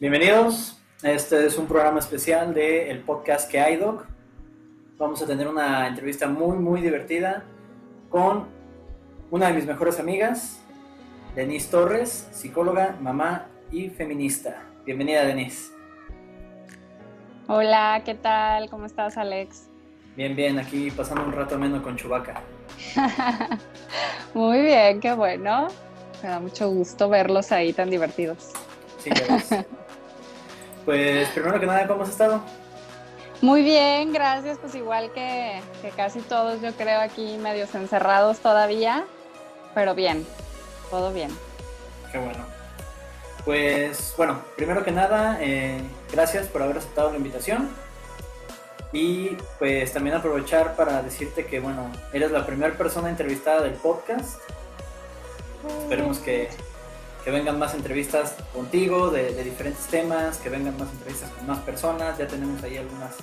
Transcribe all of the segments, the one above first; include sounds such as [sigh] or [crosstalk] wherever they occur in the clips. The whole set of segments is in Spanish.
Bienvenidos. Este es un programa especial del podcast que hay, Doc. Vamos a tener una entrevista muy, muy divertida con una de mis mejores amigas, Denise Torres, psicóloga, mamá y feminista. Bienvenida, Denise. Hola, ¿qué tal? ¿Cómo estás, Alex? Bien, bien, aquí pasando un rato menos con Chubaca. [laughs] Muy bien, qué bueno. Me da mucho gusto verlos ahí tan divertidos. Sí, ya [laughs] Pues primero que nada, ¿cómo has estado? Muy bien, gracias. Pues igual que, casi todos, yo creo, aquí medios encerrados todavía, pero bien, todo bien. Qué bueno. Pues bueno, primero que nada, eh, gracias por haber aceptado la invitación. Y pues también aprovechar para decirte que, bueno, eres la primera persona entrevistada del podcast. Esperemos que que vengan más entrevistas contigo de, diferentes temas, que vengan más entrevistas con más personas. Ya tenemos ahí algunas,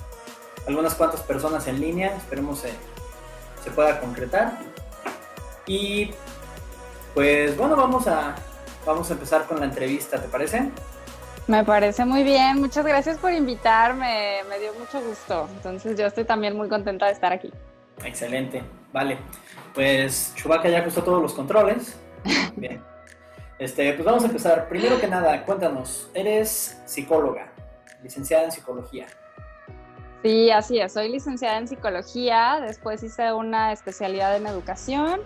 algunas cuantas personas en línea, esperemos se, se pueda concretar. Y pues bueno, vamos a, vamos a empezar con la entrevista, ¿te parece? Me parece muy bien, muchas gracias por invitarme, me dio mucho gusto. Entonces yo estoy también muy contenta de estar aquí. Excelente, vale. Pues Chubaca ya ajustó todos los controles. [laughs] Bien. Este, pues vamos a empezar. Primero que nada, cuéntanos, eres psicóloga, licenciada en psicología. Sí, así es, soy licenciada en psicología, después hice una especialidad en educación,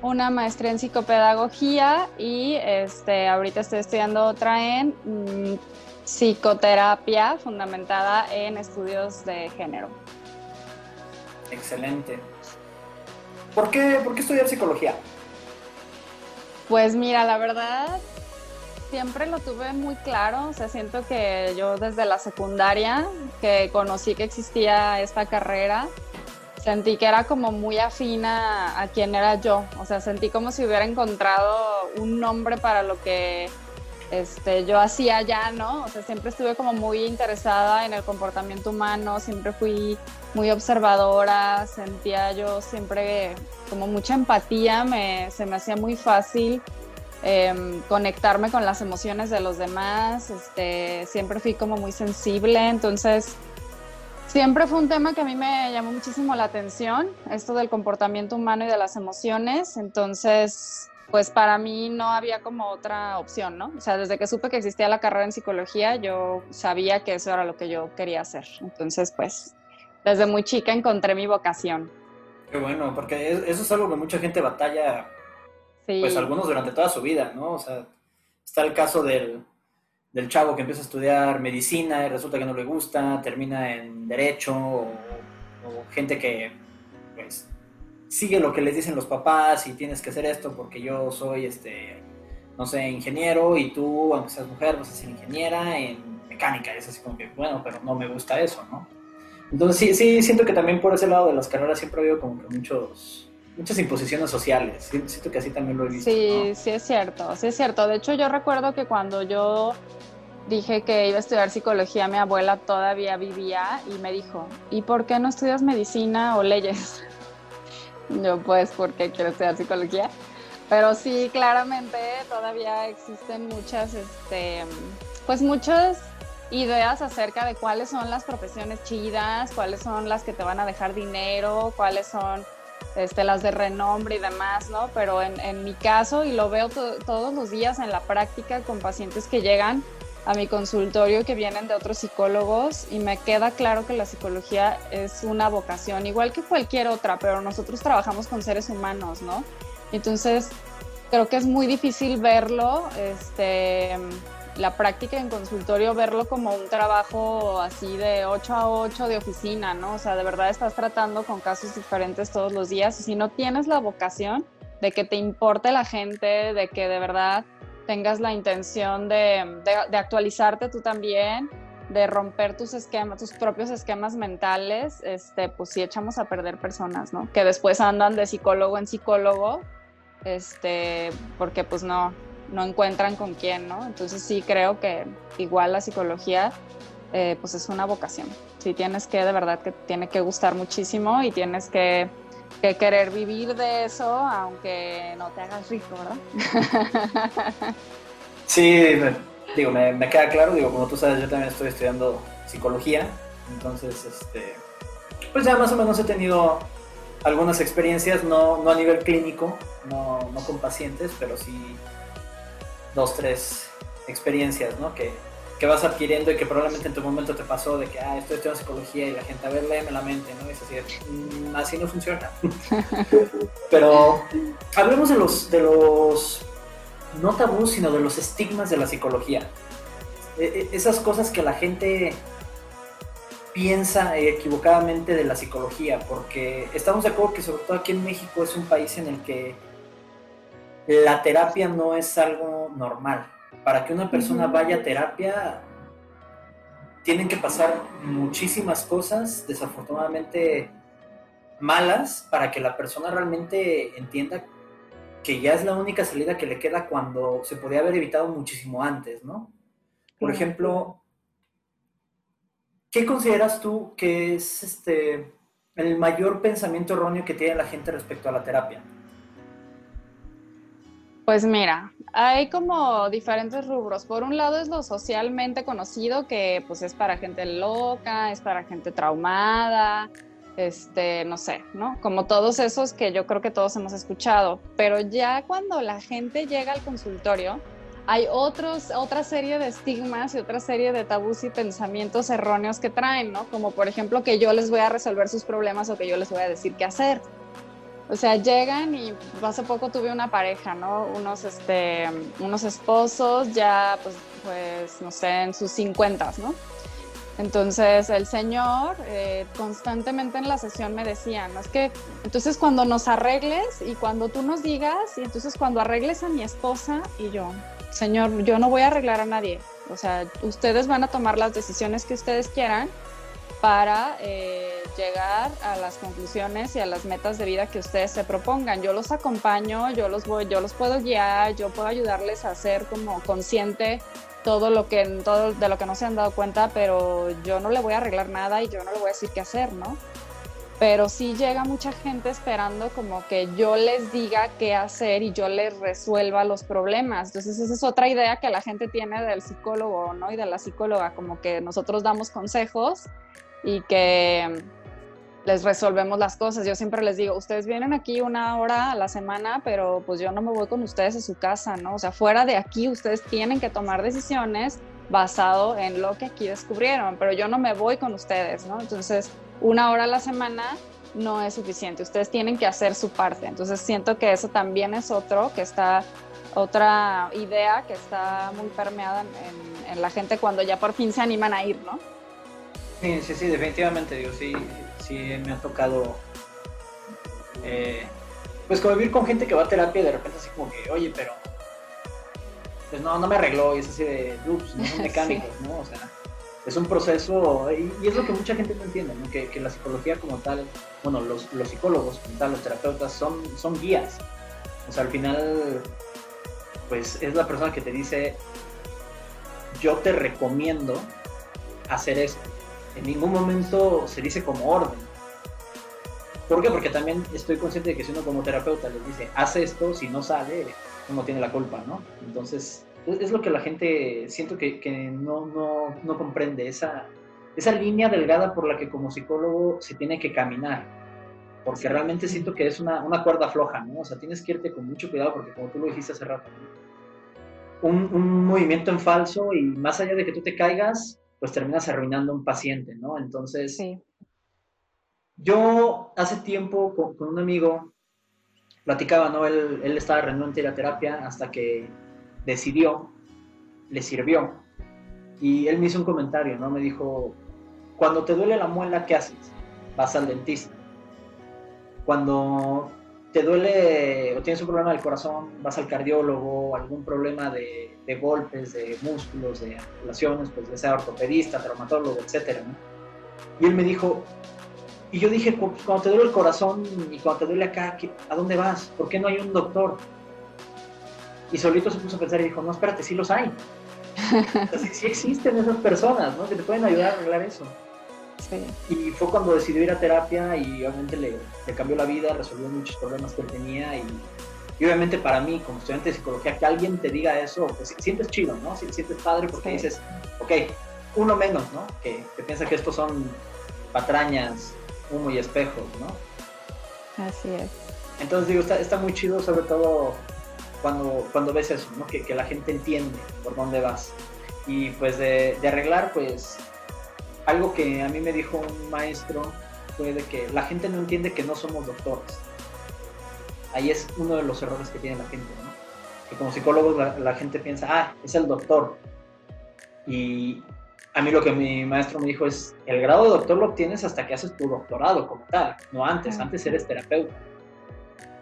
una maestría en psicopedagogía y este, ahorita estoy estudiando otra en mm, psicoterapia fundamentada en estudios de género. Excelente. ¿Por qué, por qué estudiar psicología? Pues mira, la verdad, siempre lo tuve muy claro, o sea, siento que yo desde la secundaria, que conocí que existía esta carrera, sentí que era como muy afina a quien era yo, o sea, sentí como si hubiera encontrado un nombre para lo que este, yo hacía ya, ¿no? O sea, siempre estuve como muy interesada en el comportamiento humano, siempre fui muy observadora, sentía yo siempre como mucha empatía, me, se me hacía muy fácil em, conectarme con las emociones de los demás, este, siempre fui como muy sensible, entonces siempre fue un tema que a mí me llamó muchísimo la atención, esto del comportamiento humano y de las emociones, entonces pues para mí no había como otra opción, ¿no? O sea, desde que supe que existía la carrera en psicología, yo sabía que eso era lo que yo quería hacer. Entonces, pues, desde muy chica encontré mi vocación. Qué bueno, porque eso es algo que mucha gente batalla, pues algunos durante toda su vida, ¿no? O sea, está el caso del, del chavo que empieza a estudiar medicina y resulta que no le gusta, termina en derecho, o, o gente que, pues, sigue lo que les dicen los papás y tienes que hacer esto porque yo soy, este, no sé, ingeniero y tú, aunque seas mujer, vas a ser ingeniera en mecánica. Y es así como que, bueno, pero no me gusta eso, ¿no? Entonces sí, sí, siento que también por ese lado de las carreras siempre ha habido como que muchos, muchas imposiciones sociales. Siento que así también lo he visto. Sí, sí es cierto, sí es cierto. De hecho yo recuerdo que cuando yo dije que iba a estudiar psicología, mi abuela todavía vivía y me dijo, ¿y por qué no estudias medicina o leyes? [laughs] Yo pues porque quiero estudiar psicología. Pero sí, claramente todavía existen muchas, este, pues muchas ideas acerca de cuáles son las profesiones chidas, cuáles son las que te van a dejar dinero, cuáles son este, las de renombre y demás, ¿no? Pero en, mi caso, y lo veo todos los días en la práctica con pacientes que llegan a mi consultorio que vienen de otros psicólogos y me queda claro que la psicología es una vocación, igual que cualquier otra, pero nosotros trabajamos con seres humanos, ¿no? Entonces, creo que es muy difícil verlo, este, la práctica en consultorio, verlo como un trabajo así de 8 a 8 de oficina, ¿no? O sea, de verdad estás tratando con casos diferentes todos los días y si no tienes la vocación de que te importe la gente, de que de verdad tengas la intención de, de, actualizarte tú también, de romper tus esquemas, tus propios esquemas mentales, este, pues sí echamos a perder personas, ¿no? Que después andan de psicólogo en psicólogo, este, porque pues no, no encuentran con quién, ¿no? Entonces sí creo que igual la psicología, eh, pues es una vocación. Sí tienes que, de verdad, que tiene que gustar muchísimo y tienes que que querer vivir de eso, aunque no te hagas rico, ¿verdad? [laughs] Sí, digo, me, me, queda claro, digo, como tú sabes, yo también estoy estudiando psicología, entonces, este, pues ya más o menos he tenido algunas experiencias, no, no a nivel clínico, no, no con pacientes, pero sí dos, tres experiencias, ¿no? Que, que vas adquiriendo y que probablemente en tu momento te pasó de que, ah, estoy estudiando psicología y la gente, a ver, léeme la mente, ¿no? Y es así, mm, así no funciona. [laughs] Pero hablemos de los, de los, no tabús, sino de los estigmas de la psicología. E, e, esas cosas que la gente piensa equivocadamente de la psicología, porque estamos de acuerdo que sobre todo aquí en México es un país en el que la terapia no es algo normal para que una persona vaya a terapia, tienen que pasar muchísimas cosas, desafortunadamente malas, para que la persona realmente entienda que ya es la única salida que le queda cuando se podía haber evitado muchísimo antes, ¿no? Por ejemplo, ¿qué consideras tú que es este el mayor pensamiento erróneo que tiene la gente respecto a la terapia? Pues mira, hay como diferentes rubros. Por un lado es lo socialmente conocido, que pues es para gente loca, es para gente traumada, este, no sé, ¿no? Como todos esos que yo creo que todos hemos escuchado. Pero ya cuando la gente llega al consultorio, hay otros, otra serie de estigmas y otra serie de tabús y pensamientos erróneos que traen, ¿no? Como por ejemplo que yo les voy a resolver sus problemas o que yo les voy a decir qué hacer. O sea, llegan y hace poco tuve una pareja, ¿no? Unos, este, unos esposos ya, pues, pues, no sé, en sus cincuentas, ¿no? Entonces el señor eh, constantemente en la sesión me decía, no es que entonces cuando nos arregles y cuando tú nos digas y entonces cuando arregles a mi esposa y yo, señor, yo no voy a arreglar a nadie, o sea, ustedes van a tomar las decisiones que ustedes quieran para eh, llegar a las conclusiones y a las metas de vida que ustedes se propongan. Yo los acompaño, yo los voy, yo los puedo guiar, yo puedo ayudarles a ser como consciente todo lo que todo de lo que no se han dado cuenta, pero yo no le voy a arreglar nada y yo no le voy a decir qué hacer, ¿no? Pero sí llega mucha gente esperando como que yo les diga qué hacer y yo les resuelva los problemas. Entonces esa es otra idea que la gente tiene del psicólogo, ¿no? Y de la psicóloga, como que nosotros damos consejos y que les resolvemos las cosas. Yo siempre les digo, ustedes vienen aquí una hora a la semana, pero pues yo no me voy con ustedes a su casa, ¿no? O sea, fuera de aquí ustedes tienen que tomar decisiones basado en lo que aquí descubrieron, pero yo no me voy con ustedes, ¿no? Entonces, una hora a la semana no es suficiente, ustedes tienen que hacer su parte. Entonces, siento que eso también es otro que está otra idea que está muy permeada en, en la gente cuando ya por fin se animan a ir, ¿no? Sí, sí, sí, definitivamente, digo, sí, sí me ha tocado, eh, pues convivir con gente que va a terapia y de repente así como que, oye, pero, pues no, no me arregló, y es así de, ups, no [laughs] son mecánicos, ¿no? O sea, es un proceso, y, es lo que mucha gente no entiende, ¿no? Que, que la psicología como tal, bueno, los, los, psicólogos como tal, los terapeutas, son, son guías. O sea, al final, pues es la persona que te dice, yo te recomiendo hacer esto en ningún momento se dice como orden. ¿Por qué? Porque también estoy consciente de que si uno como terapeuta les dice, haz esto, si no sale, uno tiene la culpa, ¿no? Entonces, es lo que la gente siento que, que no, no, no, comprende, esa, esa línea delgada por la que como psicólogo se tiene que caminar. Porque realmente siento que es una, una cuerda floja, ¿no? O sea, tienes que irte con mucho cuidado porque como tú lo dijiste hace rato, un, un movimiento en falso y más allá de que tú te caigas, pues terminas arruinando a un paciente, ¿no? Entonces, yo hace tiempo con, un amigo platicaba, ¿no? Él, él estaba renuente a la terapia hasta que decidió, le sirvió. Y él me hizo un comentario, ¿no? Me dijo, cuando te duele la muela, ¿qué haces? Vas al dentista. Cuando te duele o tienes un problema del corazón, vas al cardiólogo, algún problema de, golpes, de músculos, de articulaciones, pues ya sea ortopedista, traumatólogo, etcétera, Y él me dijo, y yo dije, cuando te duele el corazón y cuando te duele acá, ¿a dónde vas? ¿Por qué no hay un doctor? Y solito se puso a pensar y dijo, no, espérate, sí los hay. [laughs] sí, existen esas personas, ¿no? Que te pueden ayudar a arreglar eso. Y fue cuando decidió ir a terapia y obviamente le, cambió la vida, resolvió muchos problemas que tenía y, Y obviamente para mí, como estudiante de psicología, que alguien te diga eso, pues sientes chido, ¿no? Sientes padre porque dices, ok, uno menos, ¿no? Que, que, piensa que estos son patrañas, humo y espejos, ¿no? Así es. Entonces digo, está, está muy chido sobre todo cuando, cuando ves eso, ¿no? Que, que la gente entiende por dónde vas. Y pues de, de arreglar, pues algo que a mí me dijo un maestro fue de que la gente no entiende que no somos doctores ahí es uno de los errores que tiene la gente, ¿no? Que como psicólogos la, gente piensa, ah, es el doctor. Y a mí lo que mi maestro me dijo es, el grado de doctor lo obtienes hasta que haces tu doctorado como tal, no antes, antes eres terapeuta.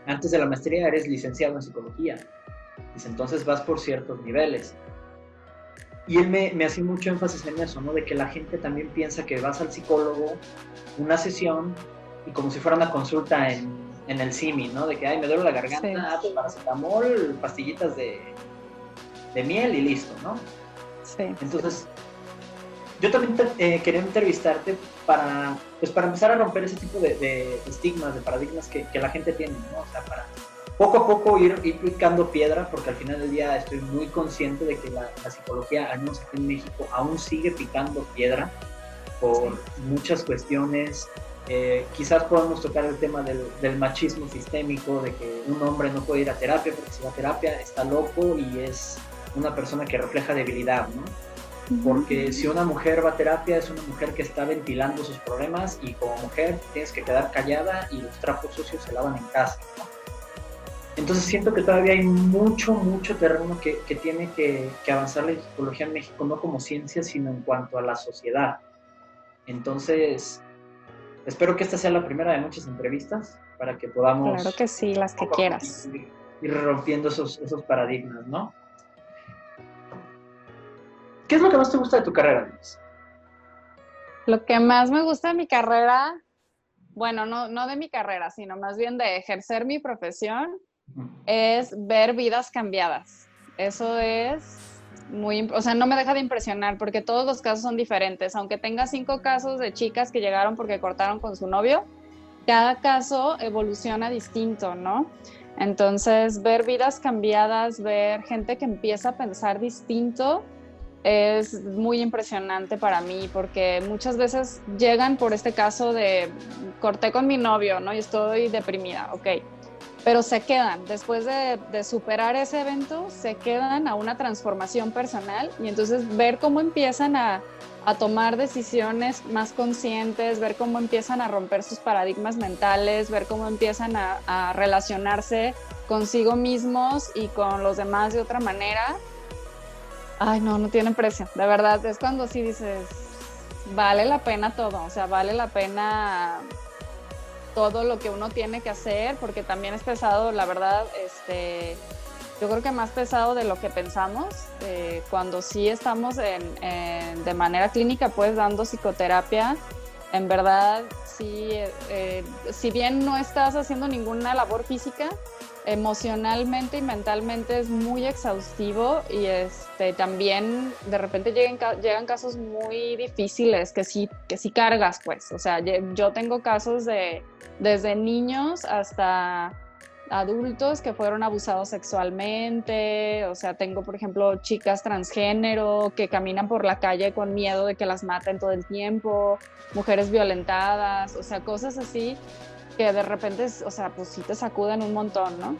Antes de la maestría eres licenciado en psicología. Dice, entonces vas por ciertos niveles. Y él me, me hacía mucho énfasis en eso, ¿no? De que la gente también piensa que vas al psicólogo, una sesión, y como si fuera una consulta en en el simi, ¿no? De que, ay, me duele la garganta, sí. Pues, paracetamol, pastillitas de, de miel y listo, ¿no? Sí. Entonces, yo también eh, quería entrevistarte para, pues para empezar a romper ese tipo de, estigmas, de paradigmas que, que, la gente tiene, ¿no? O sea, para poco a poco ir, ir, picando piedra, porque al final del día estoy muy consciente de que la, la psicología, al menos aquí en México, aún sigue picando piedra por muchas cuestiones eh, quizás podamos tocar el tema del, machismo sistémico, de que un hombre no puede ir a terapia porque si va a terapia está loco y es una persona que refleja debilidad, ¿no? Porque si una mujer va a terapia es una mujer que está ventilando sus problemas y como mujer tienes que quedar callada y los trapos sucios se lavan en casa, ¿no? Entonces siento que todavía hay mucho, mucho terreno que, que tiene que, que avanzar la psicología en México, no como ciencia, sino en cuanto a la sociedad. Entonces, Espero que esta sea la primera de muchas entrevistas para que podamos... Claro que sí, las que quieras. Ir, rompiendo esos, esos paradigmas, ¿no? ¿Qué es lo que más te gusta de tu carrera, Luis? Lo que más me gusta de mi carrera, bueno, no, no de mi carrera, sino más bien de ejercer mi profesión, es ver vidas cambiadas. Eso es muy, o sea, no me deja de impresionar porque todos los casos son diferentes. Aunque tenga cinco casos de chicas que llegaron porque cortaron con su novio, cada caso evoluciona distinto, ¿no? Entonces, ver vidas cambiadas, ver gente que empieza a pensar distinto, es muy impresionante para mí porque muchas veces llegan por este caso de corté con mi novio, ¿no? Y estoy deprimida, ok pero se quedan, después de, superar ese evento, se quedan a una transformación personal y entonces ver cómo empiezan a, tomar decisiones más conscientes, ver cómo empiezan a romper sus paradigmas mentales, ver cómo empiezan a, a relacionarse consigo mismos y con los demás de otra manera. Ay, no, no tiene precio. De verdad, es cuando sí dices, vale la pena todo, o sea, vale la pena todo lo que uno tiene que hacer, porque también es pesado, la verdad, este, yo creo que más pesado de lo que pensamos, eh, cuando sí estamos en, de manera clínica, pues dando psicoterapia, en verdad, sí, eh, si bien no estás haciendo ninguna labor física, emocionalmente y mentalmente es muy exhaustivo y este, también de repente llegan, llegan casos muy difíciles que sí, que sí cargas, pues, o sea, yo tengo casos de desde niños hasta adultos que fueron abusados sexualmente, o sea, tengo por ejemplo chicas transgénero que caminan por la calle con miedo de que las maten todo el tiempo, mujeres violentadas, o sea, cosas así que de repente, o sea, pues sí te sacuden un montón, ¿no?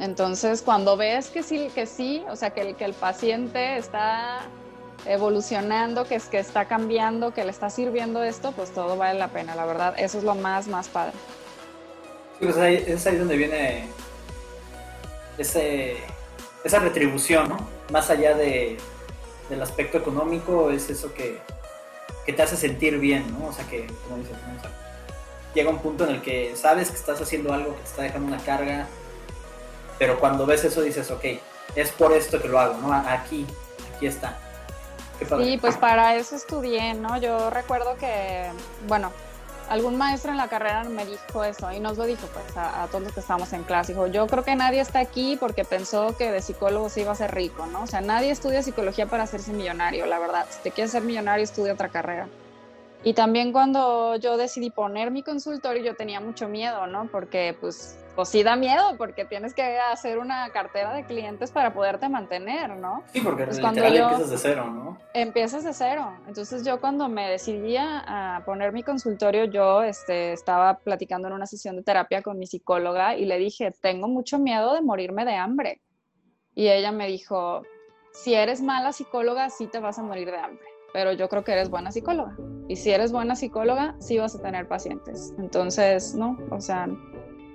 Entonces, cuando ves que sí, que sí, o sea, que el, que el paciente está evolucionando, que es que está cambiando, que le está sirviendo esto, pues todo vale la pena, la verdad, eso es lo más, más padre. Sí, pues ahí, es ahí donde viene esa retribución, ¿no? Más allá de, del aspecto económico, es eso que, que, te hace sentir bien, ¿no? O sea, que, como dices, llega un punto en el que sabes que estás haciendo algo que te está dejando una carga, pero cuando ves eso dices, ok, es por esto que lo hago, ¿no? Aquí, aquí está. Sí, pues para eso estudié, ¿no? Yo recuerdo que, bueno, algún maestro en la carrera me dijo eso y nos lo dijo pues a, todos los que estamos en clase. Dijo, yo creo que nadie está aquí porque pensó que de psicólogo se iba a ser rico, ¿no? O sea, nadie estudia psicología para hacerse millonario, la verdad. Si te quieres ser millonario, estudia otra carrera. Y también cuando yo decidí poner mi consultorio, yo tenía mucho miedo, ¿no? Porque pues pues sí da miedo porque tienes que hacer una cartera de clientes para poderte mantener, ¿no? Sí, porque pues cuando empiezas de cero, ¿no? Empiezas de cero. Entonces yo cuando me decidí a poner mi consultorio, yo este, estaba platicando en una sesión de terapia con mi psicóloga y le dije, tengo mucho miedo de morirme de hambre. Y ella me dijo, si eres mala psicóloga, sí te vas a morir de hambre, pero yo creo que eres buena psicóloga. Y si eres buena psicóloga, sí vas a tener pacientes. Entonces, no, o sea,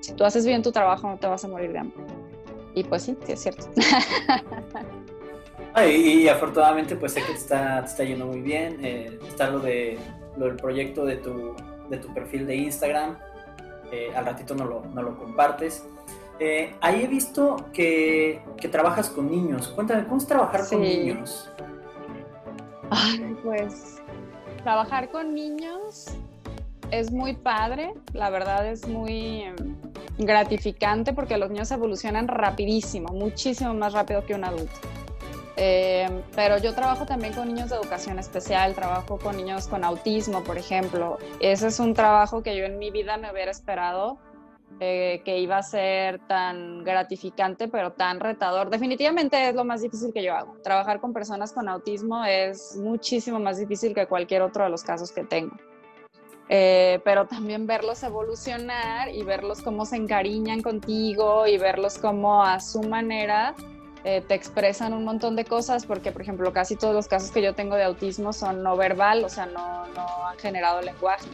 si tú haces bien tu trabajo, no te vas a morir de hambre. Y pues sí, sí es cierto. [laughs] y, afortunadamente, pues sé que te está, está yendo muy bien. Eh, está lo, de, lo del proyecto de tu, de tu perfil de Instagram. Eh, al ratito no lo, no lo compartes. Eh, ahí he visto que, que, trabajas con niños. Cuéntame, ¿cómo es trabajar con niños? Ay, pues trabajar con niños es muy padre, la verdad es muy gratificante porque los niños evolucionan rapidísimo, muchísimo más rápido que un adulto. Eh, pero yo trabajo también con niños de educación especial, trabajo con niños con autismo, por ejemplo. Ese es un trabajo que yo en mi vida me hubiera esperado eh, que iba a ser tan gratificante, pero tan retador. Definitivamente es lo más difícil que yo hago. Trabajar con personas con autismo es muchísimo más difícil que cualquier otro de los casos que tengo. Eh, pero también verlos evolucionar y verlos cómo se encariñan contigo y verlos cómo a su manera eh, te expresan un montón de cosas, porque por ejemplo casi todos los casos que yo tengo de autismo son no verbal, o sea, no, no han generado lenguaje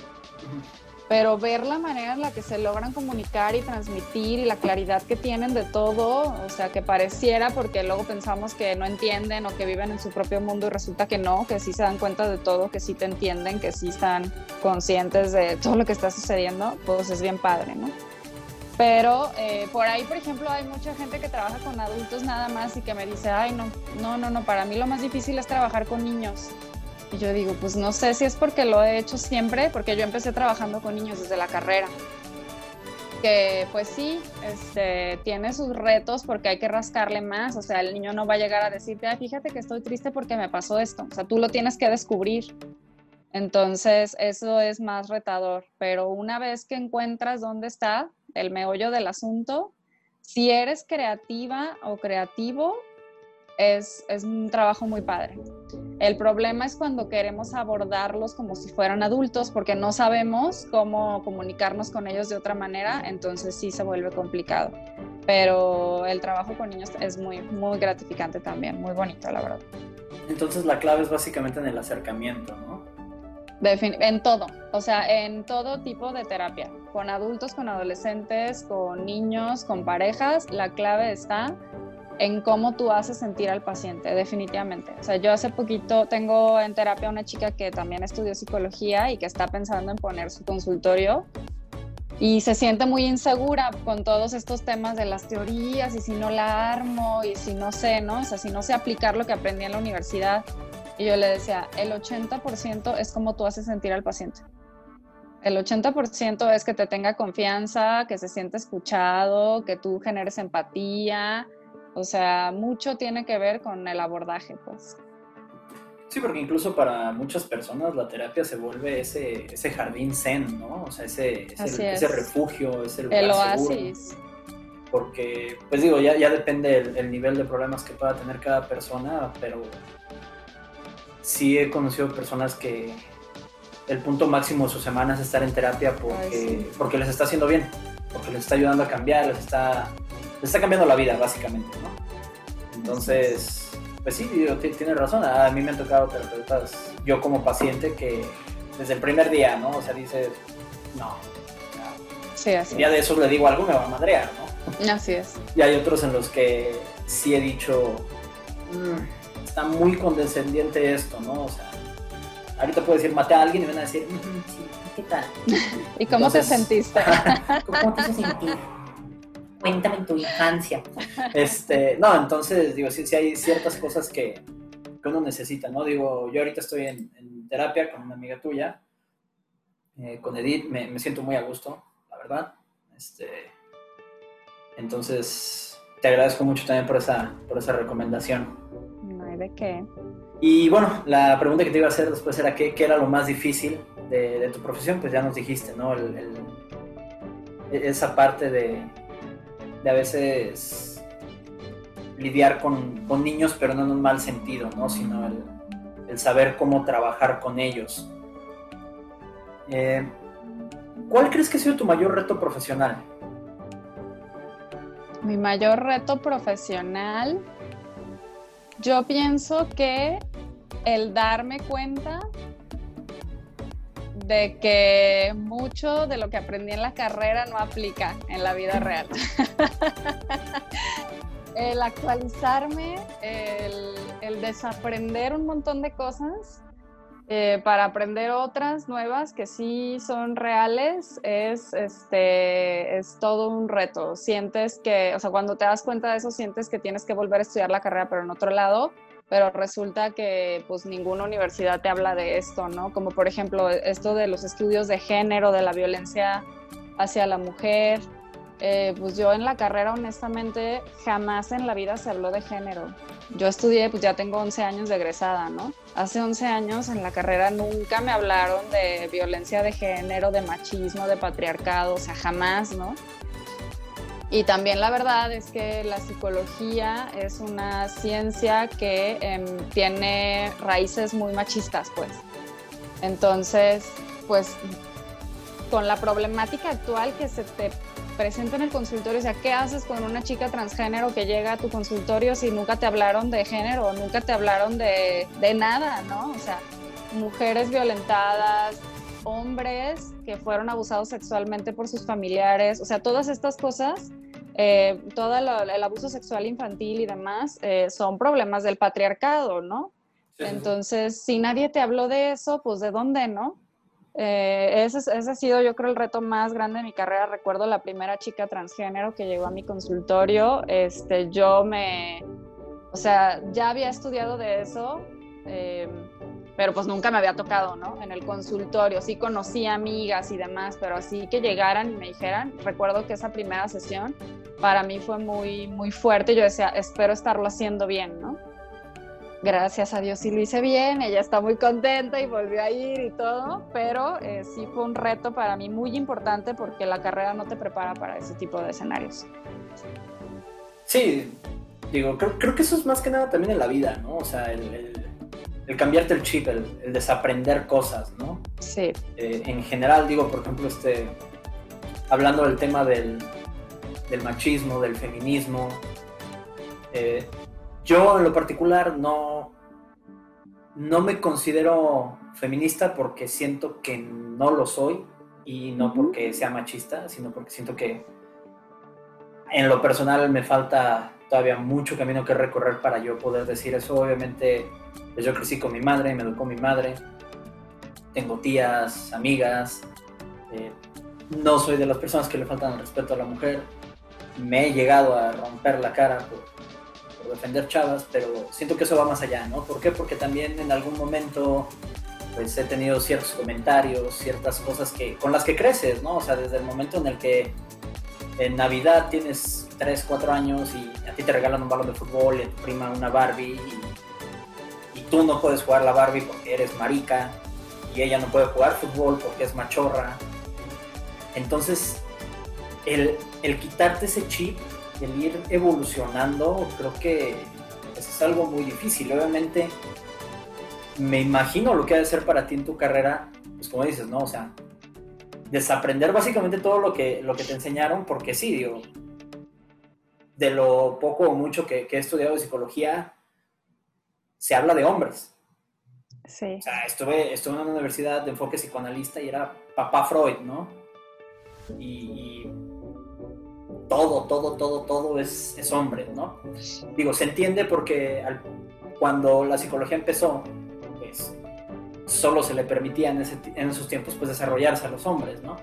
pero ver la manera en la que se logran comunicar y transmitir y la claridad que tienen de todo, o sea, que pareciera, porque luego pensamos que no entienden o que viven en su propio mundo y resulta que no, que sí se dan cuenta de todo, que sí te entienden, que sí están conscientes de todo lo que está sucediendo, pues es bien padre, ¿no? Pero eh, por ahí, por ejemplo, hay mucha gente que trabaja con adultos nada más y que me dice, ay, no, no, no, no, para mí lo más difícil es trabajar con niños. Y yo digo, pues no sé si es porque lo he hecho siempre, porque yo empecé trabajando con niños desde la carrera. Que pues sí, este, tiene sus retos porque hay que rascarle más. O sea, el niño no va a llegar a decirte, Ay, fíjate que estoy triste porque me pasó esto. O sea, tú lo tienes que descubrir. Entonces, eso es más retador. Pero una vez que encuentras dónde está el meollo del asunto, si eres creativa o creativo, es, un trabajo muy padre. El problema es cuando queremos abordarlos como si fueran adultos porque no sabemos cómo comunicarnos con ellos de otra manera, entonces sí se vuelve complicado. Pero el trabajo con niños es muy, muy gratificante también, muy bonito, la verdad. Entonces la clave es básicamente en el acercamiento, ¿no? en todo, o sea, en todo tipo de terapia, con adultos, con adolescentes, con niños, con parejas, la clave está en cómo tú haces sentir al paciente, definitivamente. O sea, yo hace poquito tengo en terapia una chica que también estudió psicología y que está pensando en poner su consultorio y se siente muy insegura con todos estos temas de las teorías y si no la armo y si no sé, ¿no? O sea, si no sé aplicar lo que aprendí en la universidad. Y yo le decía, el 80% es como tú haces sentir al paciente. El 80% es que te tenga confianza, que se siente escuchado, que tú generes empatía, o sea, mucho tiene que ver con el abordaje, pues. Sí, porque incluso para muchas personas la terapia se vuelve ese, ese jardín zen, ¿no? O sea, ese, ese, refugio, ese lugar El oasis. Porque, pues digo, ya, ya depende el, nivel de problemas que pueda tener cada persona, pero sí he conocido personas que el punto máximo de su semana es estar en terapia porque, porque les está haciendo bien, porque les está ayudando a cambiar, les está está cambiando la vida, básicamente, ¿no? Entonces, pues sí, tiene razón. A mí me han tocado terapeutas, yo como paciente, que desde el primer día, ¿no? O sea, dices, no. Sí, así. día de eso le digo algo, me va a madrear, ¿no? Así es. Y hay otros en los que sí he dicho, mm, está muy condescendiente esto, ¿no? O sea, ahorita puedo decir, maté a alguien y van a decir, sí, ¿qué tal? [laughs] ¿Y cómo te sentiste? ¿Cómo te sentiste? Cuéntame tu infancia. [laughs] Este, no, entonces, digo, sí, sí hay ciertas cosas que, que, uno necesita, ¿no? Digo, yo ahorita estoy en, terapia con una amiga tuya, eh, con Edith, me, me, siento muy a gusto, la verdad. Este, entonces, te agradezco mucho también por esa, por esa recomendación. No hay de qué. Y bueno, la pregunta que te iba a hacer después era qué, qué era lo más difícil de, de, tu profesión, pues ya nos dijiste, ¿no? el, esa parte de, de a veces lidiar con, niños, pero no en un mal sentido, ¿no? Sino el, saber cómo trabajar con ellos. Eh, ¿Cuál crees que ha sido tu mayor reto profesional? Mi mayor reto profesional, yo pienso que el darme cuenta de que mucho de lo que aprendí en la carrera no aplica en la vida real. [laughs] el actualizarme, el, desaprender un montón de cosas eh, para aprender otras nuevas que sí son reales es, este, es todo un reto. Sientes que, o sea, cuando te das cuenta de eso, sientes que tienes que volver a estudiar la carrera, pero en otro lado pero resulta que pues ninguna universidad te habla de esto, ¿no? Como por ejemplo esto de los estudios de género, de la violencia hacia la mujer. Eh, pues yo en la carrera honestamente jamás en la vida se habló de género. Yo estudié, pues ya tengo 11 años de egresada, ¿no? Hace 11 años en la carrera nunca me hablaron de violencia de género, de machismo, de patriarcado, o sea, jamás, ¿no? Y también la verdad es que la psicología es una ciencia que em, tiene raíces muy machistas, pues. Entonces, pues con la problemática actual que se te presenta en el consultorio, o sea, ¿qué haces con una chica transgénero que llega a tu consultorio si nunca te hablaron de género, nunca te hablaron de, de nada, ¿no? O sea, mujeres violentadas, hombres que fueron abusados sexualmente por sus familiares, o sea, todas estas cosas, eh, todo el abuso sexual infantil y demás, eh, son problemas del patriarcado, ¿no? Entonces, si nadie te habló de eso, pues de dónde, ¿no? Eh, ese, ha sido, yo creo, el reto más grande de mi carrera. Recuerdo la primera chica transgénero que llegó a mi consultorio. Este, yo me, o sea, ya había estudiado de eso, pero pues nunca me había tocado, ¿no? En el consultorio, sí conocí amigas y demás, pero así que llegaran y me dijeran, recuerdo que esa primera sesión para mí fue muy, muy fuerte, yo decía, espero estarlo haciendo bien, ¿no? Gracias a Dios sí lo hice bien, ella está muy contenta y volvió a ir y todo, pero eh, sí fue un reto para mí muy importante porque la carrera no te prepara para ese tipo de escenarios. Sí, digo, creo, creo que eso es más que nada también en la vida, ¿no? O sea, el el cambiarte el chip, el, desaprender cosas, ¿no? Sí. Eh, en general, digo, por ejemplo, este, hablando del tema del, machismo, del feminismo, eh, yo en lo particular no, no me considero feminista porque siento que no lo soy y no porque sea machista, sino porque siento que en lo personal me falta todavía mucho camino que recorrer para yo poder decir eso. Obviamente, pues yo crecí con mi madre, me educó mi madre, tengo tías, amigas, eh, no soy de las personas que le faltan el respeto a la mujer, me he llegado a romper la cara por, defender chavas, pero siento que eso va más allá, ¿no? ¿Por qué? Porque también en algún momento pues he tenido ciertos comentarios, ciertas cosas que con las que creces, ¿no? O sea, desde el momento en el que en Navidad tienes 3, 4 años y a ti te regalan un balón de fútbol tu prima una Barbie y, tú no puedes jugar la Barbie porque eres marica y ella no puede jugar fútbol porque es machorra. Entonces, el, quitarte ese chip, el ir evolucionando, creo que es algo muy difícil. Obviamente, me imagino lo que ha de ser para ti en tu carrera, pues como dices, ¿no? O sea, desaprender básicamente todo lo que, lo que te enseñaron, porque sí, digo, de lo poco o mucho que, he estudiado de psicología, se habla de hombres. Sí. O sea, estuve, estuve en una universidad de enfoque psicoanalista y era papá Freud, ¿no? Y, todo, todo, todo, todo es, es, hombre, ¿no? Digo, se entiende porque cuando la psicología empezó, pues solo se le permitía en, esos tiempos pues desarrollarse a los hombres, ¿no?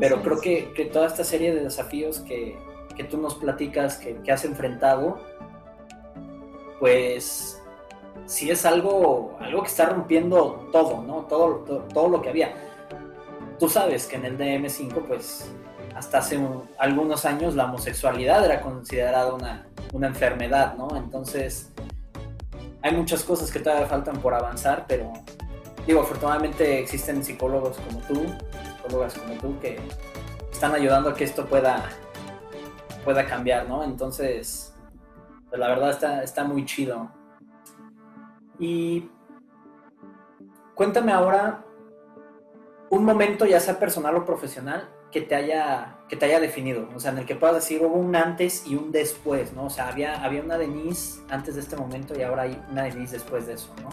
Pero creo que, que, toda esta serie de desafíos que, que tú nos platicas, que, que, has enfrentado, pues sí es algo, algo que está rompiendo todo, ¿no? Todo, todo, lo que había. Tú sabes que en el DM5, pues hasta hace algunos años la homosexualidad era considerada una, una enfermedad, ¿no? Entonces hay muchas cosas que todavía faltan por avanzar, pero digo, afortunadamente existen psicólogos como tú, psicólogas como tú, que están ayudando a que esto pueda, pueda cambiar, ¿no? Entonces, pues la verdad está, está muy chido. Y cuéntame ahora un momento, ya sea personal o profesional, que te haya, que te haya definido, o sea, en el que puedas decir hubo un antes y un después, ¿no? O sea, había, había una Denise antes de este momento y ahora hay una Denise después de eso, ¿no?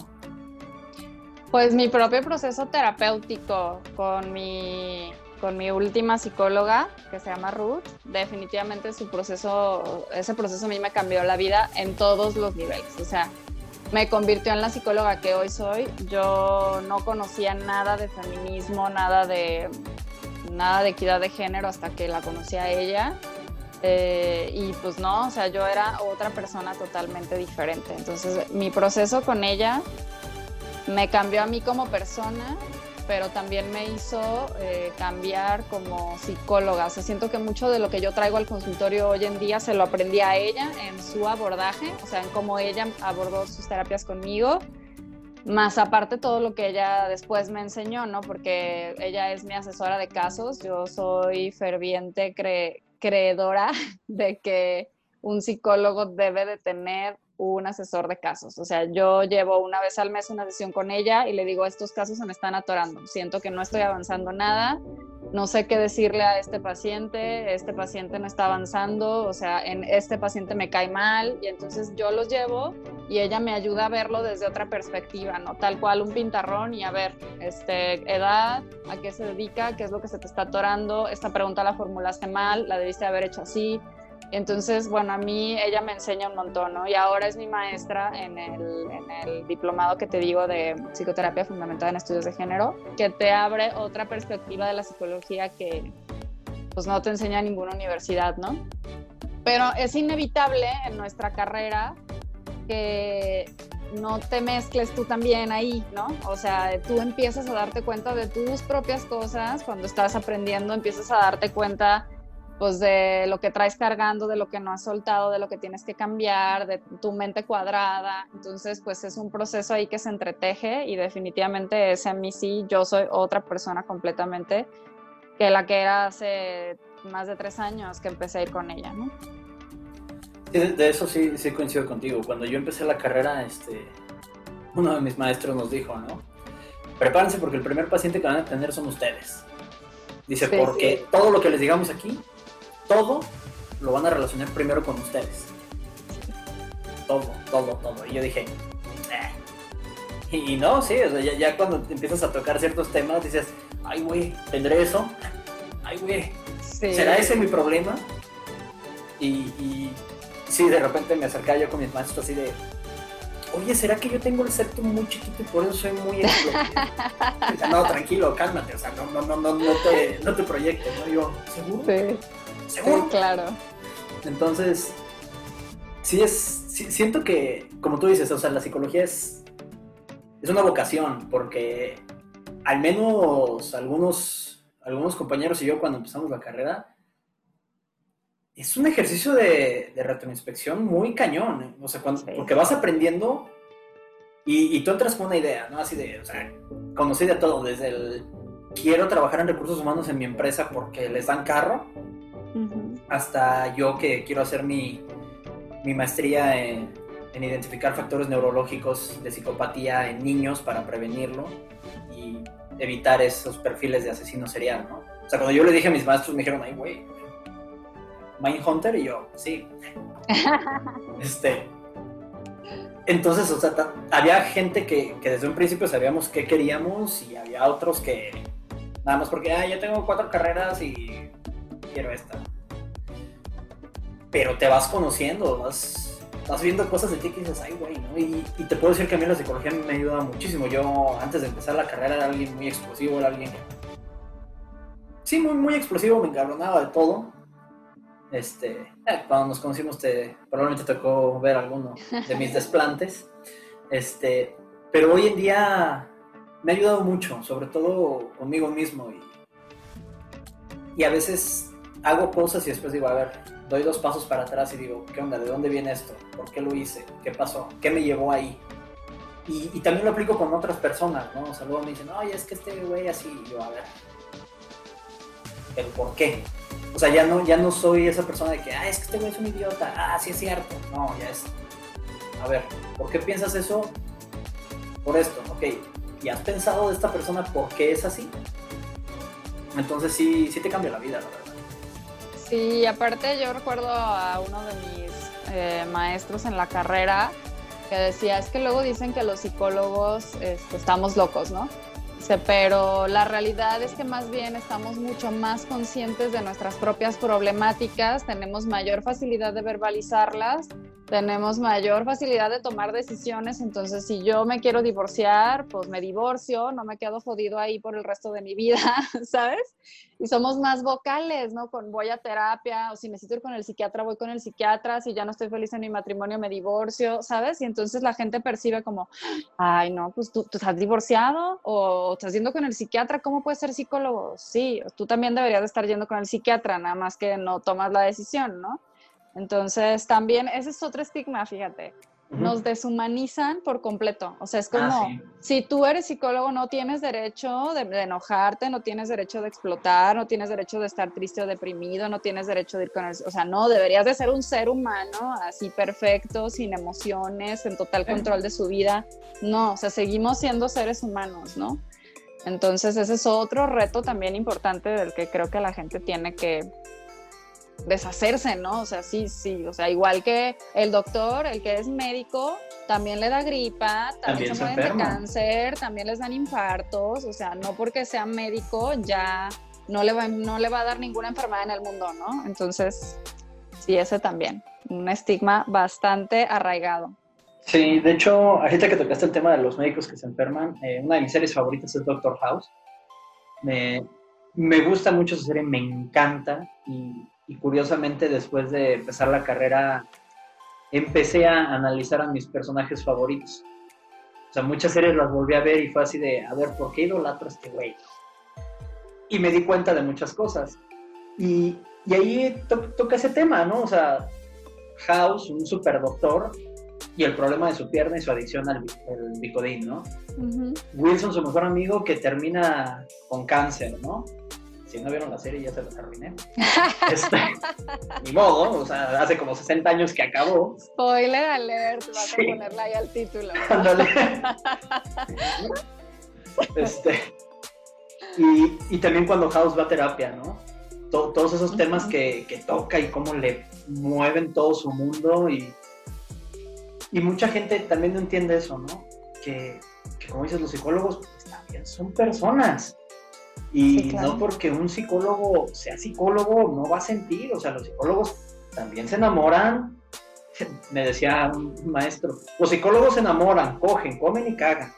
Pues mi propio proceso terapéutico con mi, con mi última psicóloga, que se llama Ruth, definitivamente su proceso, ese proceso a mí me cambió la vida en todos los niveles, o sea, me convirtió en la psicóloga que hoy soy. Yo no conocía nada de feminismo, nada de nada de equidad de género hasta que la conocí a ella. Eh, y pues no, o sea, yo era otra persona totalmente diferente. Entonces, mi proceso con ella me cambió a mí como persona, pero también me hizo eh, cambiar como psicóloga. O sea, siento que mucho de lo que yo traigo al consultorio hoy en día se lo aprendí a ella en su abordaje, o sea, en cómo ella abordó sus terapias conmigo más aparte todo lo que ella después me enseñó, ¿no? Porque ella es mi asesora de casos, yo soy ferviente creedora [laughs] de que un psicólogo debe de tener un asesor de casos. O sea, yo llevo una vez al mes una sesión con ella y le digo, estos casos se me están atorando, siento que no estoy avanzando nada, no sé qué decirle a este paciente, este paciente no está avanzando, o sea, en este paciente me cae mal y entonces yo los llevo y ella me ayuda a verlo desde otra perspectiva, ¿no? Tal cual un pintarrón y a ver, este, edad, a qué se dedica, qué es lo que se te está atorando, esta pregunta la formulaste mal, la debiste haber hecho así, entonces, bueno, a mí ella me enseña un montón, ¿no? Y ahora es mi maestra en el, diplomado que te digo de psicoterapia fundamentada en estudios de género, que te abre otra perspectiva de la psicología que pues no te enseña ninguna universidad, ¿no? Pero es inevitable en nuestra carrera que no te mezcles tú también ahí, ¿no? O sea, tú empiezas a darte cuenta de tus propias cosas cuando estás aprendiendo, empiezas a darte cuenta pues de lo que traes cargando, de lo que no has soltado, de lo que tienes que cambiar, de tu mente cuadrada. Entonces, pues es un proceso ahí que se entreteje y definitivamente ese a mí sí, yo soy otra persona completamente que la que era hace más de tres años que empecé a ir con ella, ¿no? de, eso sí, sí coincido contigo. Cuando yo empecé la carrera, este, uno de mis maestros nos dijo, ¿no? Prepárense porque el primer paciente que van a tener son ustedes. Dice, porque todo lo que les digamos aquí todo lo van a relacionar primero con ustedes. Todo, todo, todo. Y yo dije, eh". y, no, sí, o sea, ya, cuando empiezas a tocar ciertos temas dices, ay, güey, ¿tendré eso? Ay, güey, ¿será ese mi problema? Y, y sí, de repente me acercaba yo con mis maestros así de, oye, ¿será que yo tengo el septum muy chiquito y por eso soy muy no, tranquilo, cálmate, o sea, no, no, no, no, no te, no te proyectes, ¿no? Yo, ¿seguro? Sí. ¿Seguro? claro. Entonces, sí es, siento que, como tú dices, o sea, la psicología es, es una vocación, porque al menos algunos, algunos compañeros y yo cuando empezamos la carrera, es un ejercicio de, de retroinspección muy cañón, ¿eh? o sea, porque vas aprendiendo y, y, tú entras con una idea, ¿no? Así de, o sea, conocí de todo, desde el quiero trabajar en recursos humanos en mi empresa porque les dan carro, hasta yo que quiero hacer mi, maestría en, identificar factores neurológicos de psicopatía en niños para prevenirlo y evitar esos perfiles de asesino serial, ¿no? O sea, cuando yo le dije a mis maestros me dijeron, ay, güey, Mindhunter y yo, sí. [laughs] este, entonces, o sea, había gente que, que, desde un principio sabíamos qué queríamos y había otros que nada más porque, ah, yo tengo cuatro carreras y quiero esta. Pero te vas conociendo, vas, vas viendo cosas de ti que dices, ay, güey, ¿no? Y, te puedo decir que a mí la psicología me ayuda muchísimo. Yo, antes de empezar la carrera, era alguien muy explosivo, era alguien que... Sí, muy, muy explosivo, me encabronaba de todo. Este, eh, cuando nos conocimos, te, probablemente tocó ver alguno de mis [laughs] desplantes. Este, pero hoy en día me ha ayudado mucho, sobre todo conmigo mismo. Y, y a veces hago cosas y después digo, a ver, doy dos pasos para atrás y digo, ¿qué onda? ¿De dónde viene esto? ¿Por qué lo hice? ¿Qué pasó? ¿Qué me llevó ahí? Y, también lo aplico con otras personas, ¿no? O sea, luego me dicen, oye, es que este güey así, y yo, a ver, ¿el por qué? O sea, ya no, ya no soy esa persona de que, ah, es que este güey es un idiota, ah, sí es cierto. No, ya es. A ver, ¿por qué piensas eso? Por esto, ok. ¿Y has pensado de esta persona por qué es así? Entonces sí, sí te cambia la vida, la verdad. Sí, aparte yo recuerdo a uno de mis eh, maestros en la carrera que decía, es que luego dicen que los psicólogos este, estamos locos, ¿no? pero la realidad es que más bien estamos mucho más conscientes de nuestras propias problemáticas, tenemos mayor facilidad de verbalizarlas, tenemos mayor facilidad de tomar decisiones, entonces si yo me quiero divorciar, pues me divorcio, no me quedo jodido ahí por el resto de mi vida, [laughs] ¿sabes? Y somos más vocales, ¿no? Con voy a terapia, o si necesito ir con el psiquiatra, voy con el psiquiatra, si ya no estoy feliz en mi matrimonio, me divorcio, ¿sabes? Y entonces la gente percibe como, ay, no, pues tú, tú estás divorciado o estás yendo con el psiquiatra, ¿cómo puedes ser psicólogo? Sí, tú también deberías de estar yendo con el psiquiatra, nada más que no tomas la decisión, ¿no? Entonces, también ese es otro estigma, fíjate. Nos deshumanizan por completo. O sea, es como, ah, si tú eres psicólogo, no tienes derecho de, enojarte, no tienes derecho de explotar, no tienes derecho de estar triste o deprimido, no tienes derecho de ir con el... O sea, no, deberías de ser un ser humano así perfecto, sin emociones, en total control de su vida. No, o sea, seguimos siendo seres humanos, ¿no? Entonces, ese es otro reto también importante del que creo que la gente tiene que deshacerse, ¿no? O sea, sí, sí, o sea, igual que el doctor, el que es médico, también le da gripa, también, se, mueren de cáncer, también les dan infartos, o sea, no porque sea médico ya no le va, no le va a dar ninguna enfermedad en el mundo, ¿no? Entonces, sí, ese también, un estigma bastante arraigado. Sí, de hecho, ahorita que tocaste el tema de los médicos que se enferman, eh, una de mis series favoritas es Doctor House. Me, me gusta mucho su serie, me encanta y y curiosamente después de empezar la carrera empecé a analizar a mis personajes favoritos. O sea, muchas series las volví a ver y fue así de, a ver, ¿por qué idolatro a este güey? Y me di cuenta de muchas cosas. Y, y ahí toca ese tema, ¿no? O sea, House, un superdoctor, y el problema de su pierna y su adicción al, bicodín, ¿no? Wilson, su mejor amigo, que termina con cáncer, ¿no? Si no vieron la serie ya se la terminé. [laughs] Este, ni modo, o sea, hace como 60 años que acabó. Spoiler alert, vas a ponerla ahí al título. [laughs] Ándale. este, y, y, también cuando House va a terapia, ¿no? todos esos temas que, que, toca y cómo le mueven todo su mundo y, y mucha gente también no entiende eso, ¿no? Que, que como dices, los psicólogos pues, también son personas y no porque un psicólogo sea psicólogo no va a sentir, o sea, los psicólogos también se enamoran. [laughs] Me decía un maestro, los psicólogos se enamoran, cogen, comen y cagan.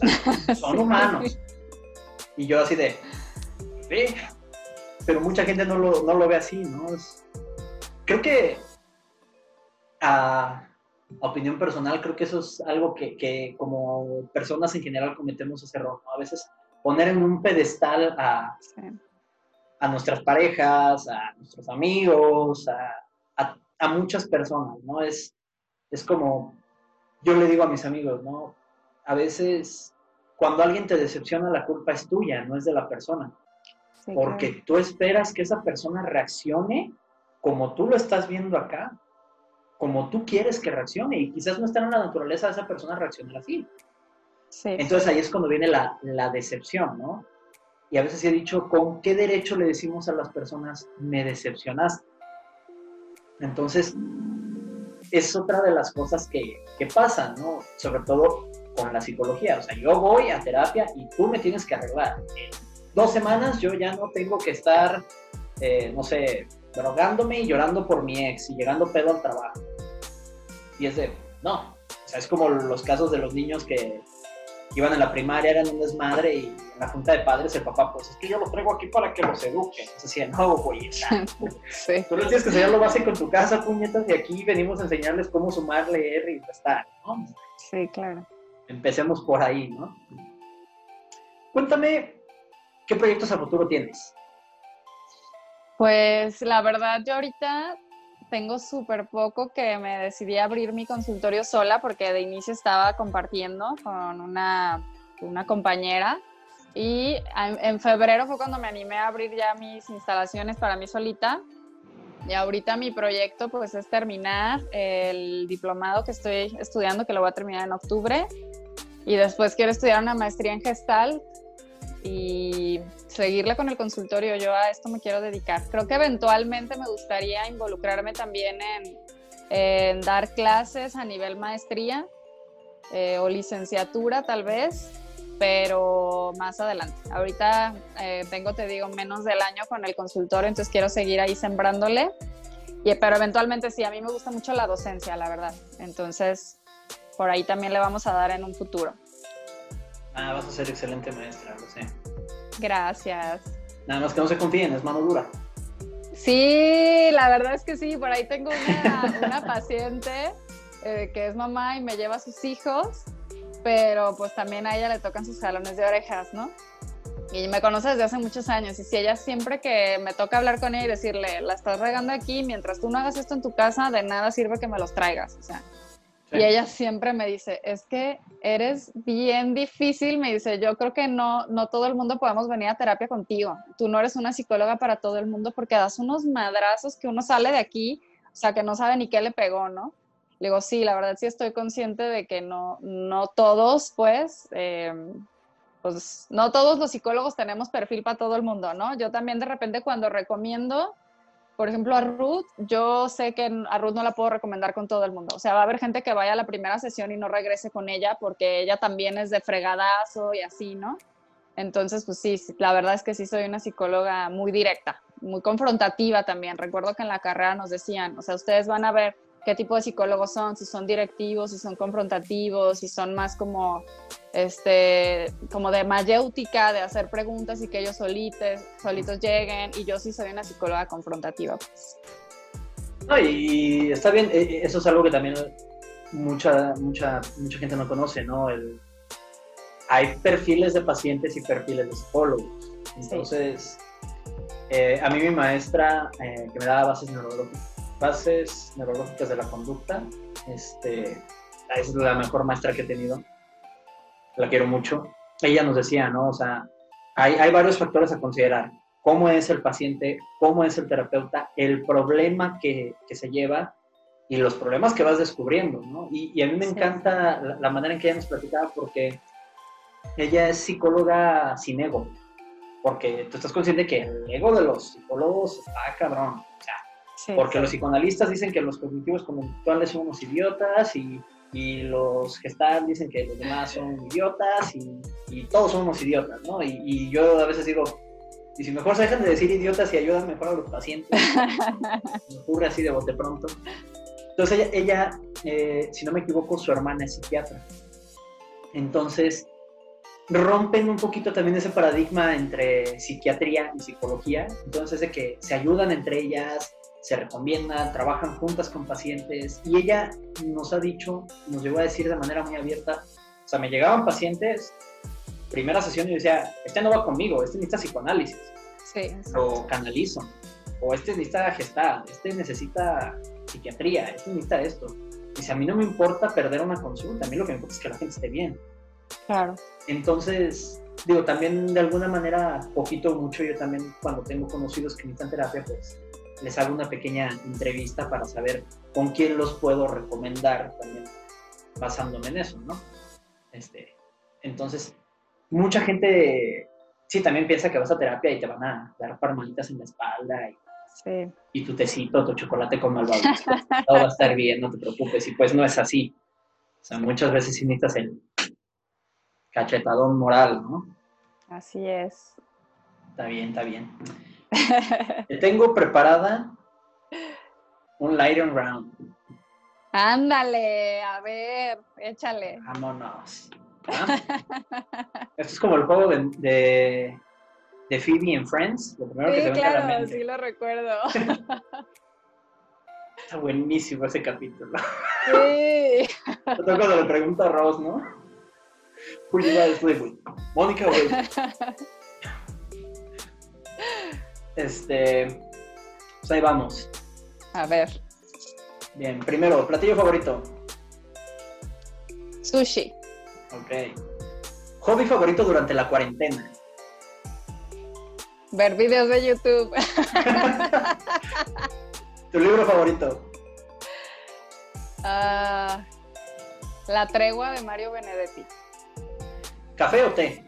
[laughs] son humanos. Y yo así de, sí, pero mucha gente no lo, ve así, ¿no? creo que a, opinión personal, creo que eso es algo que, que, como personas en general cometemos ese error, ¿no? A veces poner en un pedestal a, a nuestras parejas, a nuestros amigos, a, a, muchas personas, ¿no? Es, es como, yo le digo a mis amigos, ¿no? A veces cuando alguien te decepciona, la culpa es tuya, no es de la persona. porque tú esperas que esa persona reaccione como tú lo estás viendo acá, como tú quieres que reaccione, y quizás no está en la naturaleza de esa persona reaccionar así. Entonces ahí es cuando viene la, decepción, ¿no? Y a veces he dicho, ¿con qué derecho le decimos a las personas, me decepcionaste? Entonces, es otra de las cosas que, que pasan, ¿no? Sobre todo con la psicología. O sea, yo voy a terapia y tú me tienes que arreglar. En dos semanas yo ya no tengo que estar, eh, no sé, drogándome y llorando por mi ex y llegando pedo al trabajo. Y es de, no. O sea, es como los casos de los niños que iban a la primaria, eran un desmadre y en la junta de padres el papá, pues es que yo los traigo aquí para que los eduquen. Entonces decía, no, güey, [laughs] sí. tú les tienes que enseñar lo básico en tu casa, puñetas, y aquí venimos a enseñarles cómo sumar, leer y restar, ¿no? Sí, claro. Empecemos por ahí, ¿no? Cuéntame, ¿qué proyectos a futuro tienes? Pues la verdad, yo ahorita tengo súper poco que me decidí a abrir mi consultorio sola porque de inicio estaba compartiendo con una, una compañera Y en febrero fue cuando me animé a abrir ya mis instalaciones para mí solita. Y ahorita mi proyecto pues es terminar el diplomado que estoy estudiando, que lo voy a terminar en octubre. Y después quiero estudiar una maestría en gestal y seguirle con el consultorio. Yo a esto me quiero dedicar. Creo que eventualmente me gustaría involucrarme también en, dar clases a nivel maestría eh, o licenciatura tal vez, pero más adelante. Ahorita eh, tengo, te digo, menos del año con el consultorio, entonces quiero seguir ahí sembrándole. Y, pero eventualmente sí, a mí me gusta mucho la docencia, la verdad. Entonces, por ahí también le vamos a dar en un futuro. Ah, vas a ser excelente maestra, lo sé. Gracias. Nada más que no se confíen, es mano dura. Sí, la verdad es que sí, por ahí tengo [laughs] una, paciente eh, que es mamá y me lleva a sus hijos, pero pues también a ella le tocan sus jalones de orejas, ¿no? Y me conoce desde hace muchos años y si ella siempre que me toca hablar con ella y decirle, la estás regando aquí, mientras tú no hagas esto en tu casa, de nada sirve que me los traigas, o sea, y ella siempre me dice, es que eres bien difícil, me dice, yo creo que no, no todo el mundo podemos venir a terapia contigo. Tú no eres una psicóloga para todo el mundo porque das unos madrazos que uno sale de aquí, o sea, que no sabe ni qué le pegó, ¿no? Le digo, sí, la verdad sí estoy consciente de que no, no todos, pues, em, pues, no todos los psicólogos tenemos perfil para todo el mundo, ¿no? Yo también de repente cuando recomiendo, por ejemplo, a Ruth, yo sé que a Ruth no la puedo recomendar con todo el mundo. O sea, va a haber gente que vaya a la primera sesión y no regrese con ella porque ella también es de fregadazo y así, ¿no? Entonces, pues sí, la verdad es que sí soy una psicóloga muy directa, muy confrontativa también. Recuerdo que en la carrera nos decían, o sea, ustedes van a ver qué tipo de psicólogos son, si son directivos, si son confrontativos, si son más como, este, como de mayéutica, de hacer preguntas y que ellos solitos, solitos lleguen. Y yo sí soy una psicóloga confrontativa. Pues. No, y está bien, e, e, eso es algo que también mucha, mucha, mucha gente no conoce, ¿no? El, hay perfiles de pacientes y perfiles de psicólogos. Entonces, eh, a mí mi maestra, eh, que me daba bases neurológicas, bases neurológicas de la conducta. Este, es la mejor maestra que he tenido. La quiero mucho. Ella nos decía, ¿no? O sea, hay, hay varios factores a considerar. Cómo es el paciente, cómo es el terapeuta, el problema que, que se lleva y los problemas que vas descubriendo, ¿no? Y, y a mí me encanta la, la, manera en que ella nos platicaba porque ella es psicóloga sin ego, porque tú estás consciente que el ego de los psicólogos está cabrón, sea, porque los psicoanalistas dicen que los cognitivos conductuales son unos idiotas y, y los gestal dicen que los demás son idiotas y, y todos son unos idiotas, ¿no? Y, y, yo a veces digo, y si mejor se dejan de decir idiotas y ayudan mejor a los pacientes, [laughs] me ocurre así de bote pronto. Entonces ella, ella eh, si no me equivoco, su hermana es psiquiatra. Entonces rompen un poquito también ese paradigma entre psiquiatría y psicología. Entonces de que se ayudan entre ellas, se recomiendan, trabajan juntas con pacientes y ella nos ha dicho, nos llegó a decir de manera muy abierta, o sea, me llegaban pacientes, primera sesión y decía, este no va conmigo, este necesita psicoanálisis, sí, o canalizo, o este necesita gestar, este necesita psiquiatría, este necesita esto. Dice, a mí no me importa perder una consulta, a mí lo que me importa es que la gente esté bien. Claro. Entonces, digo, también de alguna manera, poquito o mucho, yo también cuando tengo conocidos que necesitan terapia, pues les hago una pequeña entrevista para saber con quién los puedo recomendar también basándome en eso, ¿no? Este, entonces, mucha gente sí también piensa que vas a terapia y te van a dar palmaditas en la espalda y, y tu tecito, tu chocolate con malvavisco, todo va a estar bien, no te preocupes, y pues no es así. O sea, muchas veces sí necesitas el cachetadón moral, ¿no? Así es. Está bien, está bien. [laughs] tengo preparada un Lighting Round. Ándale, a ver, échale. Vámonos. ¿Ah? [laughs] Esto es como el juego de, de, Phoebe and Friends. Lo primero sí, que te claro, a la mente. sí lo recuerdo. [laughs] Está buenísimo ese capítulo. Sí. Sobre cuando le pregunto a Ross, ¿no? Live with? Mónica Este, pues ahí vamos. A ver. Bien, primero, platillo favorito. Sushi. Ok. Hobby favorito durante la cuarentena. Ver videos de YouTube. [laughs] ¿Tu libro favorito? Ah, la tregua de Mario Benedetti. ¿Café o té?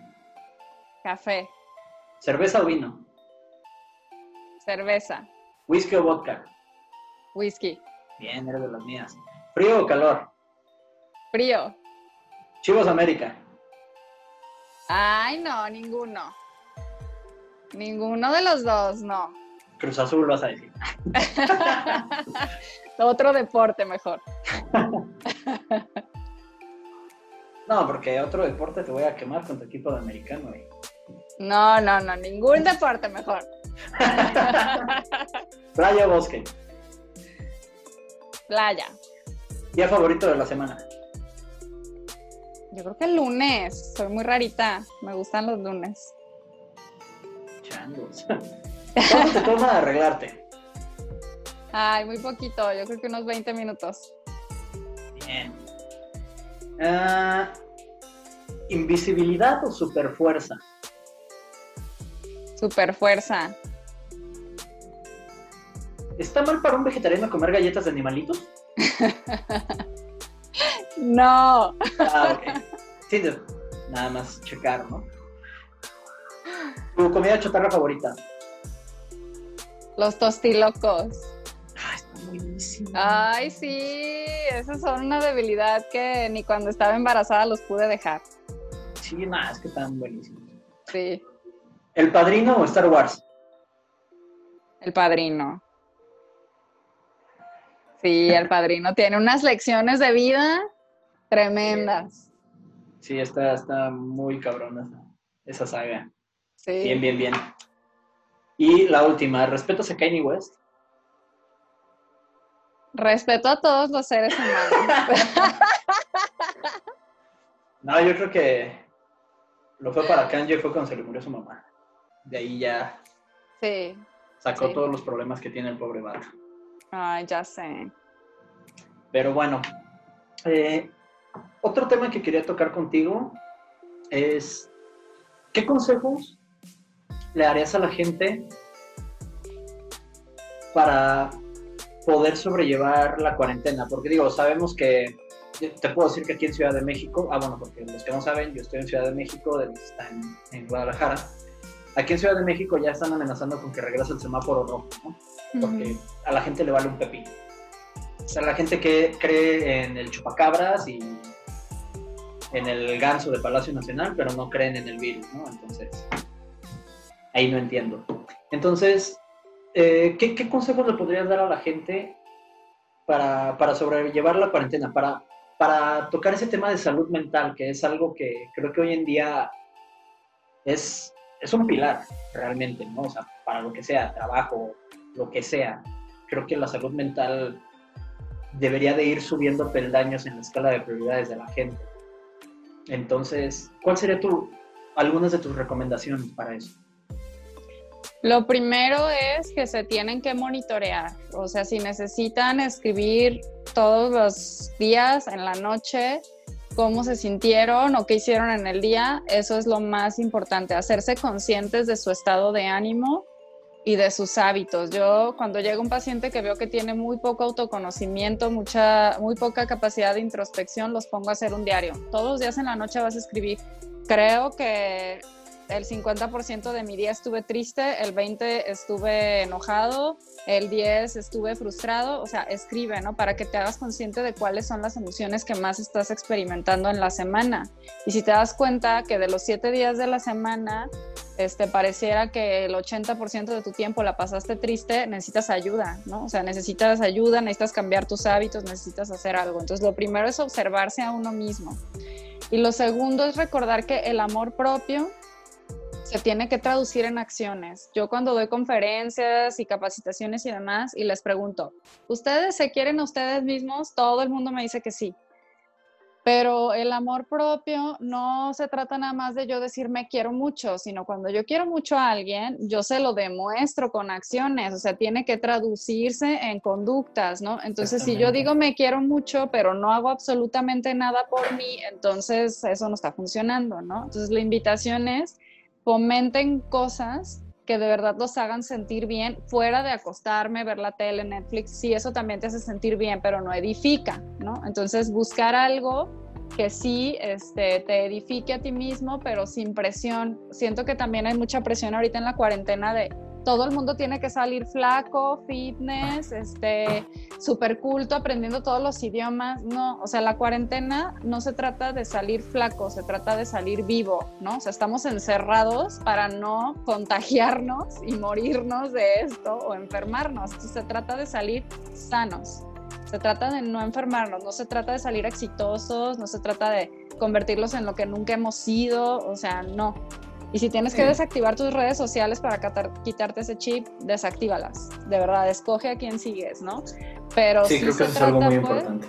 Café. ¿Cerveza o vino? Cerveza. ¿Whisky o vodka? Whisky. Bien, eres de las mías. ¿Frío o calor? Frío. ¿Chivos América? Ay, no, ninguno. Ninguno de los dos, no. Cruz Azul vas a decir. [laughs] otro deporte mejor. [laughs] no, porque otro deporte te voy a quemar con tu equipo de americano. No, no, no, ningún deporte mejor. [laughs] Playa o bosque. Playa. ¿Día favorito de la semana? Yo creo que el lunes. Soy muy rarita. Me gustan los lunes. Changos. ¿Cuánto te toma arreglarte? Ay, muy poquito. Yo creo que unos 20 minutos. Bien. Ah, ¿Invisibilidad o superfuerza? Superfuerza. ¿Está mal para un vegetariano comer galletas de animalitos? [laughs] no. Ah, ok. Sí, nada más checar, ¿no? ¿Tu comida chatarra favorita? Los tostilocos. Ay, está buenísimo. Ay, sí. Esas son una debilidad que ni cuando estaba embarazada los pude dejar. Sí, nada, es que están buenísimos. Sí. ¿El Padrino o Star Wars? El Padrino. Sí, el Padrino tiene unas lecciones de vida tremendas. Sí, está, está muy cabrona esa, saga. Sí. Bien, bien, bien. Y la última, ¿respeto a Kanye West? Respeto a todos los seres humanos. [laughs] no, yo creo que lo fue para Kanye fue cuando se le murió su mamá. De ahí ya sí, sacó todos los problemas que tiene el pobre vato. Ay, ya sé. Pero bueno, eh, otro tema que quería tocar contigo es, ¿qué consejos le darías a la gente para poder sobrellevar la cuarentena? Porque digo, sabemos que, te puedo decir que aquí en Ciudad de México, ah bueno, porque los que no saben, yo estoy en Ciudad de México, Denise está en, Guadalajara. Aquí en Ciudad de México ya están amenazando con que regrese el semáforo rojo, ¿no? Porque a la gente le vale un pepino. O sea, la gente que cree en el chupacabras y en el ganso de Palacio Nacional, pero no creen en el virus, ¿no? Entonces, ahí no entiendo. Entonces, eh, ¿qué, consejos le podrías dar a la gente para, para sobrellevar la cuarentena, para, para tocar ese tema de salud mental, que es algo que creo que hoy en día es, es un pilar realmente, ¿no? O sea, para lo que sea, trabajo, lo que sea. Creo que la salud mental debería de ir subiendo peldaños en la escala de prioridades de la gente. Entonces, ¿cuál sería tu, algunas de tus recomendaciones para eso? Lo primero es que se tienen que monitorear, o sea, si necesitan escribir todos los días en la noche cómo se sintieron o qué hicieron en el día, eso es lo más importante, hacerse conscientes de su estado de ánimo y de sus hábitos. Yo cuando llega un paciente que veo que tiene muy poco autoconocimiento, mucha, muy poca capacidad de introspección, los pongo a hacer un diario. Todos los días en la noche vas a escribir. Creo que el 50% de mi día estuve triste, el 20% estuve enojado, el 10% estuve frustrado, o sea, escribe, ¿no? Para que te hagas consciente de cuáles son las emociones que más estás experimentando en la semana. Y si te das cuenta que de los 7 días de la semana, este, pareciera que el 80% de tu tiempo la pasaste triste, necesitas ayuda, ¿no? O sea, necesitas ayuda, necesitas cambiar tus hábitos, necesitas hacer algo. Entonces, lo primero es observarse a uno mismo. Y lo segundo es recordar que el amor propio se tiene que traducir en acciones. Yo cuando doy conferencias y capacitaciones y demás y les pregunto, ¿ustedes se quieren a ustedes mismos? Todo el mundo me dice que sí. Pero el amor propio no se trata nada más de yo decir me quiero mucho, sino cuando yo quiero mucho a alguien, yo se lo demuestro con acciones, o sea, tiene que traducirse en conductas, ¿no? Entonces, si yo digo me quiero mucho, pero no hago absolutamente nada por mí, entonces eso no está funcionando, ¿no? Entonces, la invitación es fomenten cosas que de verdad los hagan sentir bien, fuera de acostarme, ver la tele, Netflix, sí, eso también te hace sentir bien, pero no edifica, ¿no? Entonces, buscar algo que sí este, te edifique a ti mismo, pero sin presión. Siento que también hay mucha presión ahorita en la cuarentena de todo el mundo tiene que salir flaco, fitness, este, súper culto, aprendiendo todos los idiomas. No, o sea, la cuarentena no se trata de salir flaco, se trata de salir vivo, ¿no? O sea, estamos encerrados para no contagiarnos y morirnos de esto o enfermarnos. Se trata de salir sanos. Se trata de no enfermarnos, no se trata de salir exitosos, no se trata de convertirlos en lo que nunca hemos sido, o sea, no. Y si tienes que desactivar tus redes sociales para quitarte ese chip, desactívalas. De verdad, escoge a quién sigues, ¿no? Pero sí, creo que eso es algo muy pues, importante.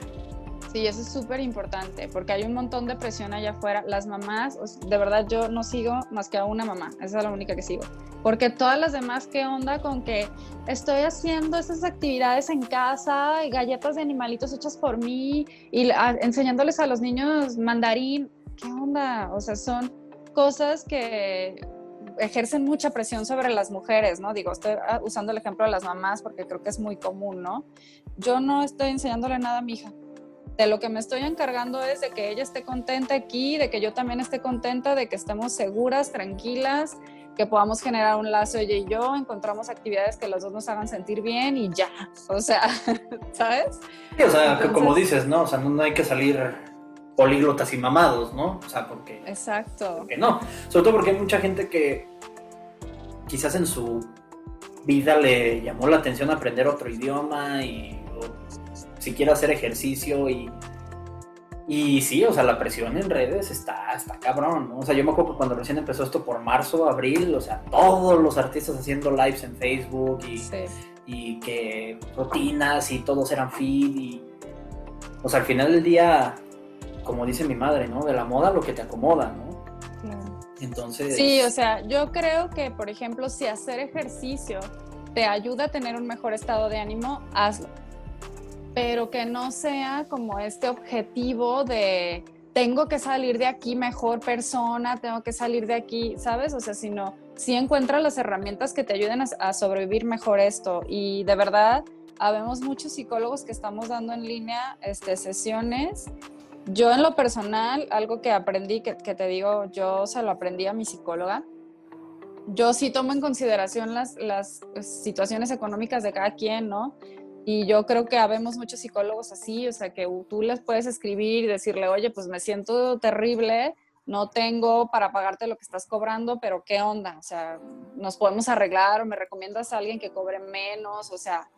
Sí, eso es súper importante porque hay un montón de presión allá afuera. Las mamás, de verdad yo no sigo más que a una mamá, esa es la única que sigo. Porque todas las demás, ¿qué onda con que estoy haciendo esas actividades en casa, galletas de animalitos hechas por mí y enseñándoles a los niños mandarín? ¿Qué onda? O sea, son cosas que ejercen mucha presión sobre las mujeres, ¿no? Digo, estoy ah, usando el ejemplo de las mamás porque creo que es muy común, ¿no? Yo no estoy enseñándole nada a mi hija. De lo que me estoy encargando es de que ella esté contenta aquí, de que yo también esté contenta, de que estemos seguras, tranquilas, que podamos generar un lazo ella y yo, encontramos actividades que los dos nos hagan sentir bien y ya. O sea, [laughs] ¿sabes? Sí, o sea, como dices, ¿no? O sea, no hay que salir políglotas y mamados, ¿no? O sea, porque... Exacto. Porque no. Sobre todo porque hay mucha gente que quizás en su vida le llamó la atención aprender otro idioma y si quiere hacer ejercicio y... Y sí, o sea, la presión en redes está, está cabrón, ¿no? O sea, yo me acuerdo que cuando recién empezó esto por marzo, abril, o sea, todos los artistas haciendo lives en Facebook y, y que rutinas y todos eran feed y... O sea, al final del día como dice mi madre, ¿no? De la moda lo que te acomoda, ¿no? Entonces... Sí, o sea, yo creo que, por ejemplo, si hacer ejercicio te ayuda a tener un mejor estado de ánimo, hazlo. Pero que no sea como este objetivo de tengo que salir de aquí mejor persona, tengo que salir de aquí, ¿sabes? O sea, sino si encuentra las herramientas que te ayuden a, a sobrevivir mejor esto. Y de verdad, habemos muchos psicólogos que estamos dando en línea este, sesiones yo en lo personal, algo que aprendí, que, te digo, yo se lo aprendí a mi psicóloga. Yo sí tomo en consideración las, las situaciones económicas de cada quien, ¿no? Y yo creo que habemos muchos psicólogos así, o sea, que tú les puedes escribir y decirle, oye, pues me siento terrible, no tengo para pagarte lo que estás cobrando, pero ¿qué onda? O sea, nos podemos arreglar o me recomiendas a alguien que cobre menos, o sea,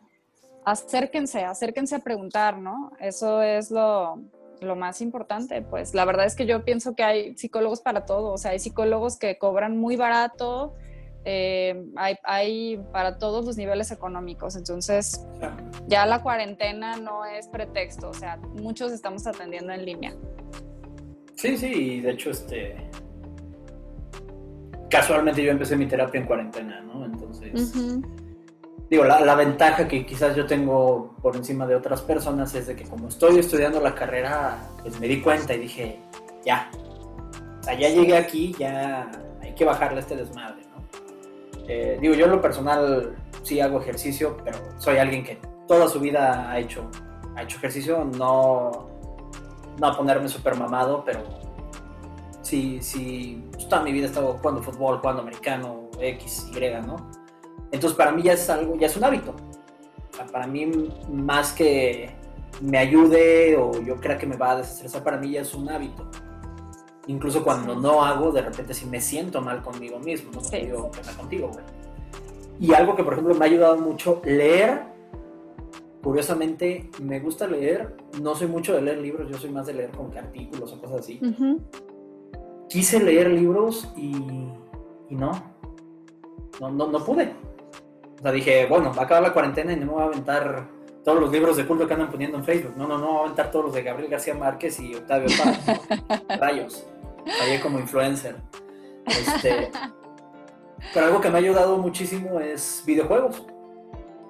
acérquense, acérquense a preguntar, ¿no? Eso es lo, lo más importante, pues la verdad es que yo pienso que hay psicólogos para todo, o sea, hay psicólogos que cobran muy barato, eh, hay, para todos los niveles económicos, entonces ya la cuarentena no es pretexto, o sea, muchos estamos atendiendo en línea. Sí, sí, de hecho, este, casualmente yo empecé mi terapia en cuarentena, ¿no? Entonces digo, la, ventaja que quizás yo tengo por encima de otras personas es de que como estoy estudiando la carrera, pues me di cuenta y dije, ya, o sea, ya llegué aquí, ya hay que bajarle este desmadre, ¿no? Eh, digo, yo en lo personal sí hago ejercicio, pero soy alguien que toda su vida ha hecho, ha hecho ejercicio, no, no a ponerme súper mamado, pero sí, sí, pues, toda mi vida he estado jugando fútbol, jugando americano, X, Y, ¿no? Entonces para mí ya es algo, ya es un hábito. para mí más que me ayude o yo crea que me va a desestresar, para mí ya es un hábito. Incluso cuando no hago, de repente si me siento mal conmigo mismo, no sí. digo que contigo, güey. Y algo que por ejemplo me ha ayudado mucho, leer. Curiosamente, me gusta leer. No soy mucho de leer libros, yo soy más de leer como que artículos o cosas así. Quise leer libros y, y no. No, no, no pude. O sea, dije, bueno, va a acabar la cuarentena y no me voy a aventar todos los libros de culto que andan poniendo en Facebook. No, no, no, voy a aventar todos los de Gabriel García Márquez y Octavio Paz. [laughs] Rayos. Ahí como influencer. Este, pero algo que me ha ayudado muchísimo es videojuegos.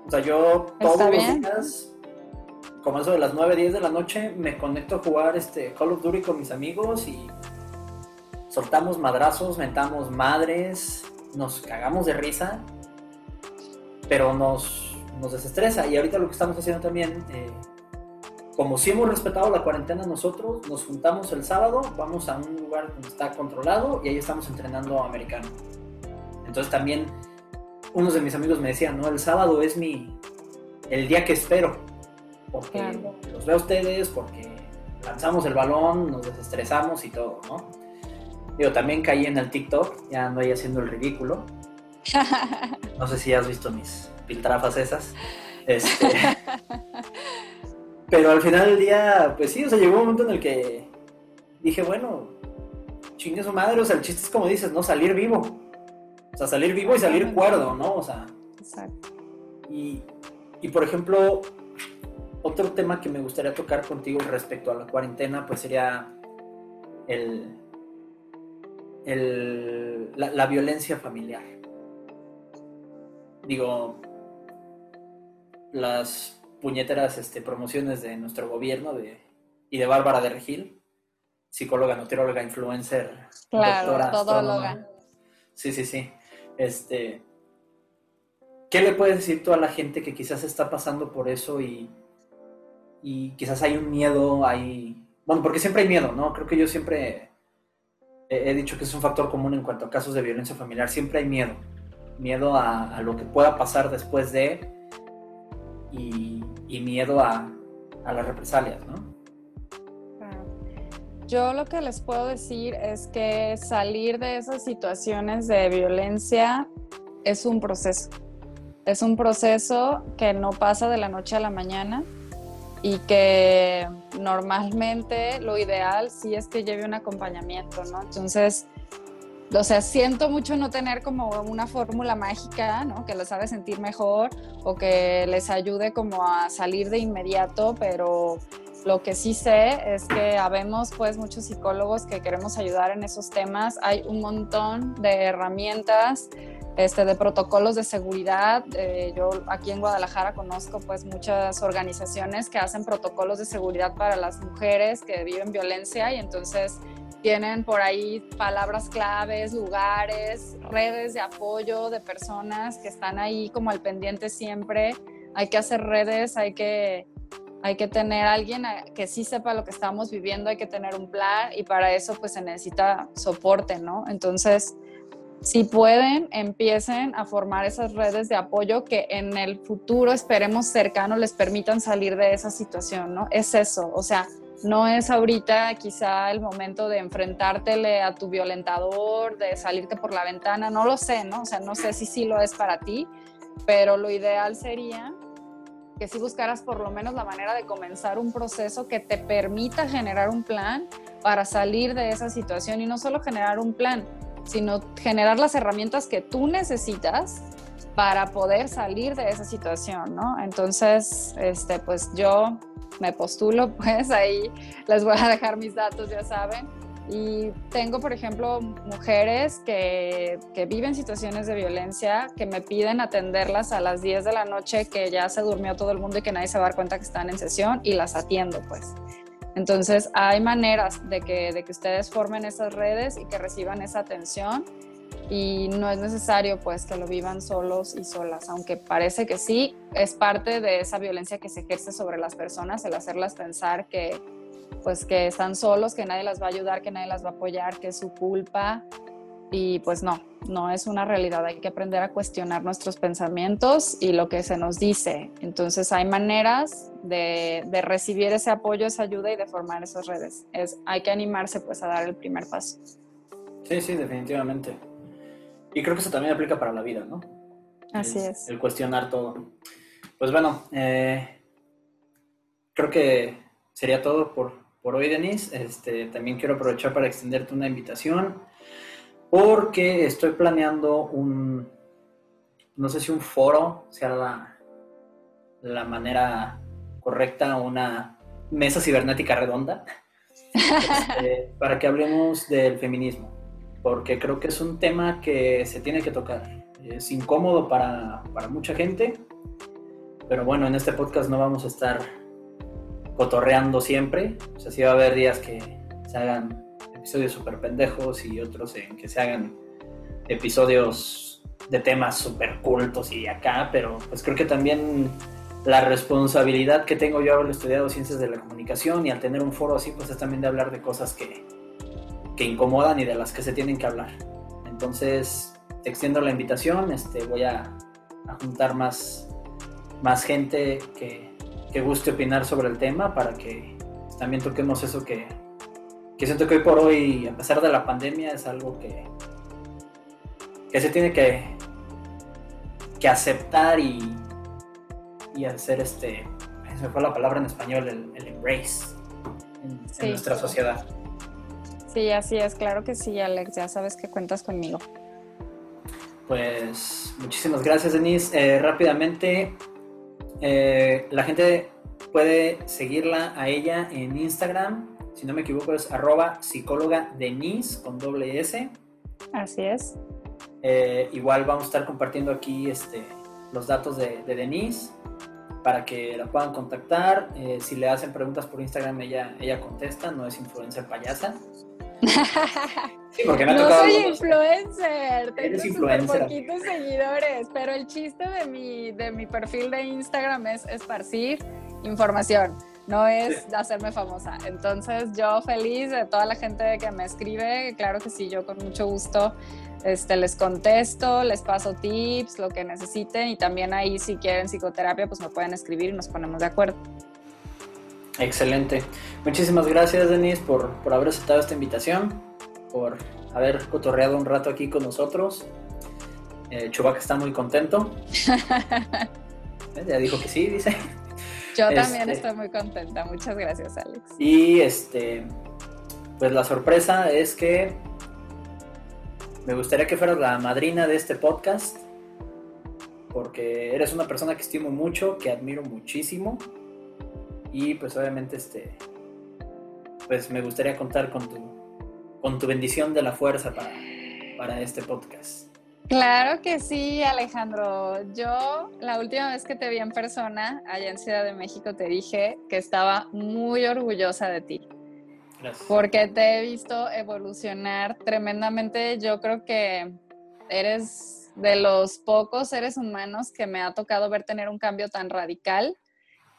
O sea, yo todos los días, como eso de las 9, 10 de la noche, me conecto a jugar este Call of Duty con mis amigos y soltamos madrazos, mentamos madres, nos cagamos de risa, pero nos, nos desestresa. Y ahorita lo que estamos haciendo también, eh, como si hemos respetado la cuarentena nosotros, nos juntamos el sábado, vamos a un lugar donde está controlado y ahí estamos entrenando americano. Entonces también unos de mis amigos me decían, no, el sábado es mi, el día que espero, porque los veo a ustedes, porque lanzamos el balón, nos desestresamos y todo, ¿no? Digo, también caí en el TikTok, ya ando ahí haciendo el ridículo. [laughs] No sé si has visto mis piltrafas esas. Este, [laughs] pero al final del día, pues sí, o sea, llegó un momento en el que dije, bueno, chingue su madre, o sea, el chiste es como dices, ¿no? Salir vivo. O sea, salir vivo y salir cuerdo, ¿no? O sea. Exacto. Y, y por ejemplo, otro tema que me gustaría tocar contigo respecto a la cuarentena, pues sería el, el, la, violencia familiar. Digo, las puñeteras este, promociones de nuestro gobierno de, y de Bárbara de Regil, psicóloga, nutrióloga, influencer, claro, doctora, todóloga. Sí, sí, sí. Este, ¿Qué le puedes decir tú a la gente que quizás está pasando por eso y, y quizás hay un miedo, hay... Bueno, porque siempre hay miedo, ¿no? Creo que yo siempre he dicho que es un factor común en cuanto a casos de violencia familiar. Siempre hay miedo. Miedo a, lo que pueda pasar después de y, y miedo a, a las represalias, ¿no? Yo lo que les puedo decir es que salir de esas situaciones de violencia es un proceso. Es un proceso que no pasa de la noche a la mañana y que normalmente lo ideal sí es que lleve un acompañamiento, ¿no? Entonces, o sea, siento mucho no tener como una fórmula mágica, ¿no? Que les haga sentir mejor o que les ayude como a salir de inmediato, pero lo que sí sé es que habemos pues muchos psicólogos que queremos ayudar en esos temas. Hay un montón de herramientas, este, de protocolos de seguridad. Eh, yo aquí en Guadalajara conozco pues muchas organizaciones que hacen protocolos de seguridad para las mujeres que viven violencia y entonces tienen por ahí palabras claves, lugares, redes de apoyo de personas que están ahí como al pendiente siempre. Hay que hacer redes, hay que hay que tener alguien que sí sepa lo que estamos viviendo, hay que tener un plan y para eso pues se necesita soporte, ¿no? Entonces, si pueden, empiecen a formar esas redes de apoyo que en el futuro esperemos cercano les permitan salir de esa situación, ¿no? Es eso, o sea, no es ahorita quizá el momento de enfrentártele a tu violentador, de salirte por la ventana, no lo sé, ¿no? O sea, no sé si sí lo es para ti, pero lo ideal sería que si buscaras por lo menos la manera de comenzar un proceso que te permita generar un plan para salir de esa situación y no solo generar un plan, sino generar las herramientas que tú necesitas para poder salir de esa situación, ¿no? Entonces, este, pues yo me postulo, [laughs] pues ahí les voy a dejar mis datos, ya saben, y tengo, por ejemplo, mujeres que, que, viven situaciones de violencia, que me piden atenderlas a las 10 de la noche, que ya se durmió todo el mundo y que nadie se va a dar cuenta que están en sesión y las atiendo, pues. Entonces, hay maneras de que, de que ustedes formen esas redes y que reciban esa atención y no es necesario pues que lo vivan solos y solas, aunque parece que sí, es parte de esa violencia que se ejerce sobre las personas, el hacerlas pensar que, pues que están solos, que nadie las va a ayudar, que nadie las va a apoyar, que es su culpa. Y pues no, no es una realidad. Hay que aprender a cuestionar nuestros pensamientos y lo que se nos dice. Entonces hay maneras de, de recibir ese apoyo, esa ayuda y de formar esas redes. Es, hay que animarse pues a dar el primer paso. Sí, sí, definitivamente. Y creo que eso también aplica para la vida, ¿no? Así es. El cuestionar todo. Pues bueno, eh, creo que sería todo por, por hoy, Denise. Este, también quiero aprovechar para extenderte una invitación porque estoy planeando un, no sé si un foro sea la, la manera correcta una mesa cibernética redonda [laughs] este, para que hablemos del feminismo, porque creo que es un tema que se tiene que tocar. Es incómodo para, para mucha gente, pero bueno, en este podcast no vamos a estar cotorreando siempre. O sea, sí va a haber días que se hagan episodios súper pendejos y otros en que se hagan episodios de temas súper cultos y acá, pero pues creo que también la responsabilidad que tengo yo haber estudiado ciencias de la comunicación y al tener un foro así, pues es también de hablar de cosas que, que incomodan y de las que se tienen que hablar. Entonces, extiendo la invitación, este, voy a, juntar más, más gente que, que, guste opinar sobre el tema para que también toquemos eso que, que siento que hoy por hoy, a pesar de la pandemia, es algo que, que se tiene que, que aceptar y, y hacer este, se me fue la palabra en español, el, embrace en, nuestra sociedad. Sí, así es, claro que sí, Alex, ya sabes que cuentas conmigo. Pues muchísimas gracias, Denise. Eh, rápidamente, eh, la gente puede seguirla a ella en Instagram. Si no me equivoco, es arroba psicóloga Denise con doble S. Así es. Eh, igual vamos a estar compartiendo aquí este, los datos de, de Denise para que la puedan contactar. Eh, si le hacen preguntas por Instagram, ella, ella contesta, no es influencer payasa. [laughs] Sí, porque me no soy influencer, tengo influencer. poquitos seguidores, pero el chiste de mi, de mi perfil de Instagram es esparcir información, no es hacerme famosa. Entonces yo feliz de toda la gente que me escribe, claro que sí, yo con mucho gusto este, les contesto, les paso tips, lo que necesiten y también ahí si quieren psicoterapia pues me pueden escribir y nos ponemos de acuerdo. Excelente. Muchísimas gracias Denise por, por haber aceptado esta invitación, por haber cotorreado un rato aquí con nosotros. Eh, está muy contento. [laughs] Eh, ya dijo que sí, dice. Yo también este, estoy muy contenta. Muchas gracias, Alex. Y este, pues la sorpresa es que me gustaría que fueras la madrina de este podcast, porque eres una persona que estimo mucho, que admiro muchísimo, y pues obviamente este, pues me gustaría contar con tu, con tu bendición de la fuerza para, para este podcast. Claro que sí, Alejandro. Yo la última vez que te vi en persona allá en Ciudad de México te dije que estaba muy orgullosa de ti. Porque te he visto evolucionar tremendamente. Yo creo que eres de los pocos seres humanos que me ha tocado ver tener un cambio tan radical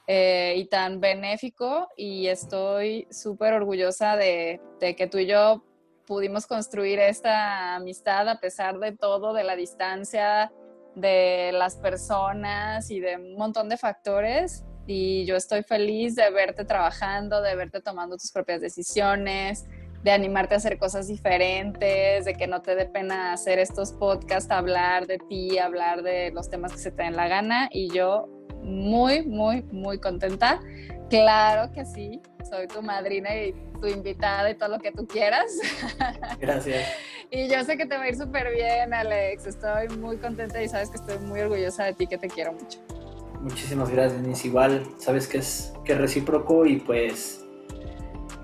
eh, y tan benéfico y estoy súper orgullosa de, de, que tú y yo pudimos construir esta amistad a pesar de todo, de la distancia, de las personas y de un montón de factores. Y yo estoy feliz de verte trabajando, de verte tomando tus propias decisiones, de animarte a hacer cosas diferentes, de que no te dé pena hacer estos podcasts, hablar de ti, hablar de los temas que se te den la gana. Y yo muy, muy, muy contenta. Claro que sí, soy tu madrina y tu invitada y todo lo que tú quieras. [laughs] Gracias. y yo sé que te va a ir súper bien, Alex. Estoy muy contenta y sabes que estoy muy orgullosa de ti, que te quiero mucho. Muchísimas gracias, Denise. Igual, sabes que es, que recíproco y pues,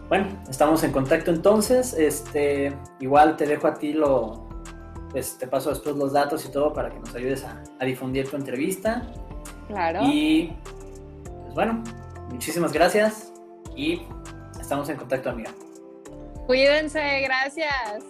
bueno, estamos en contacto entonces. Este, igual te dejo a ti lo, pues te paso después los datos y todo para que nos ayudes a, a difundir tu entrevista. Claro. Y, pues bueno, muchísimas gracias y estamos en contacto, amiga. Cuídense, gracias.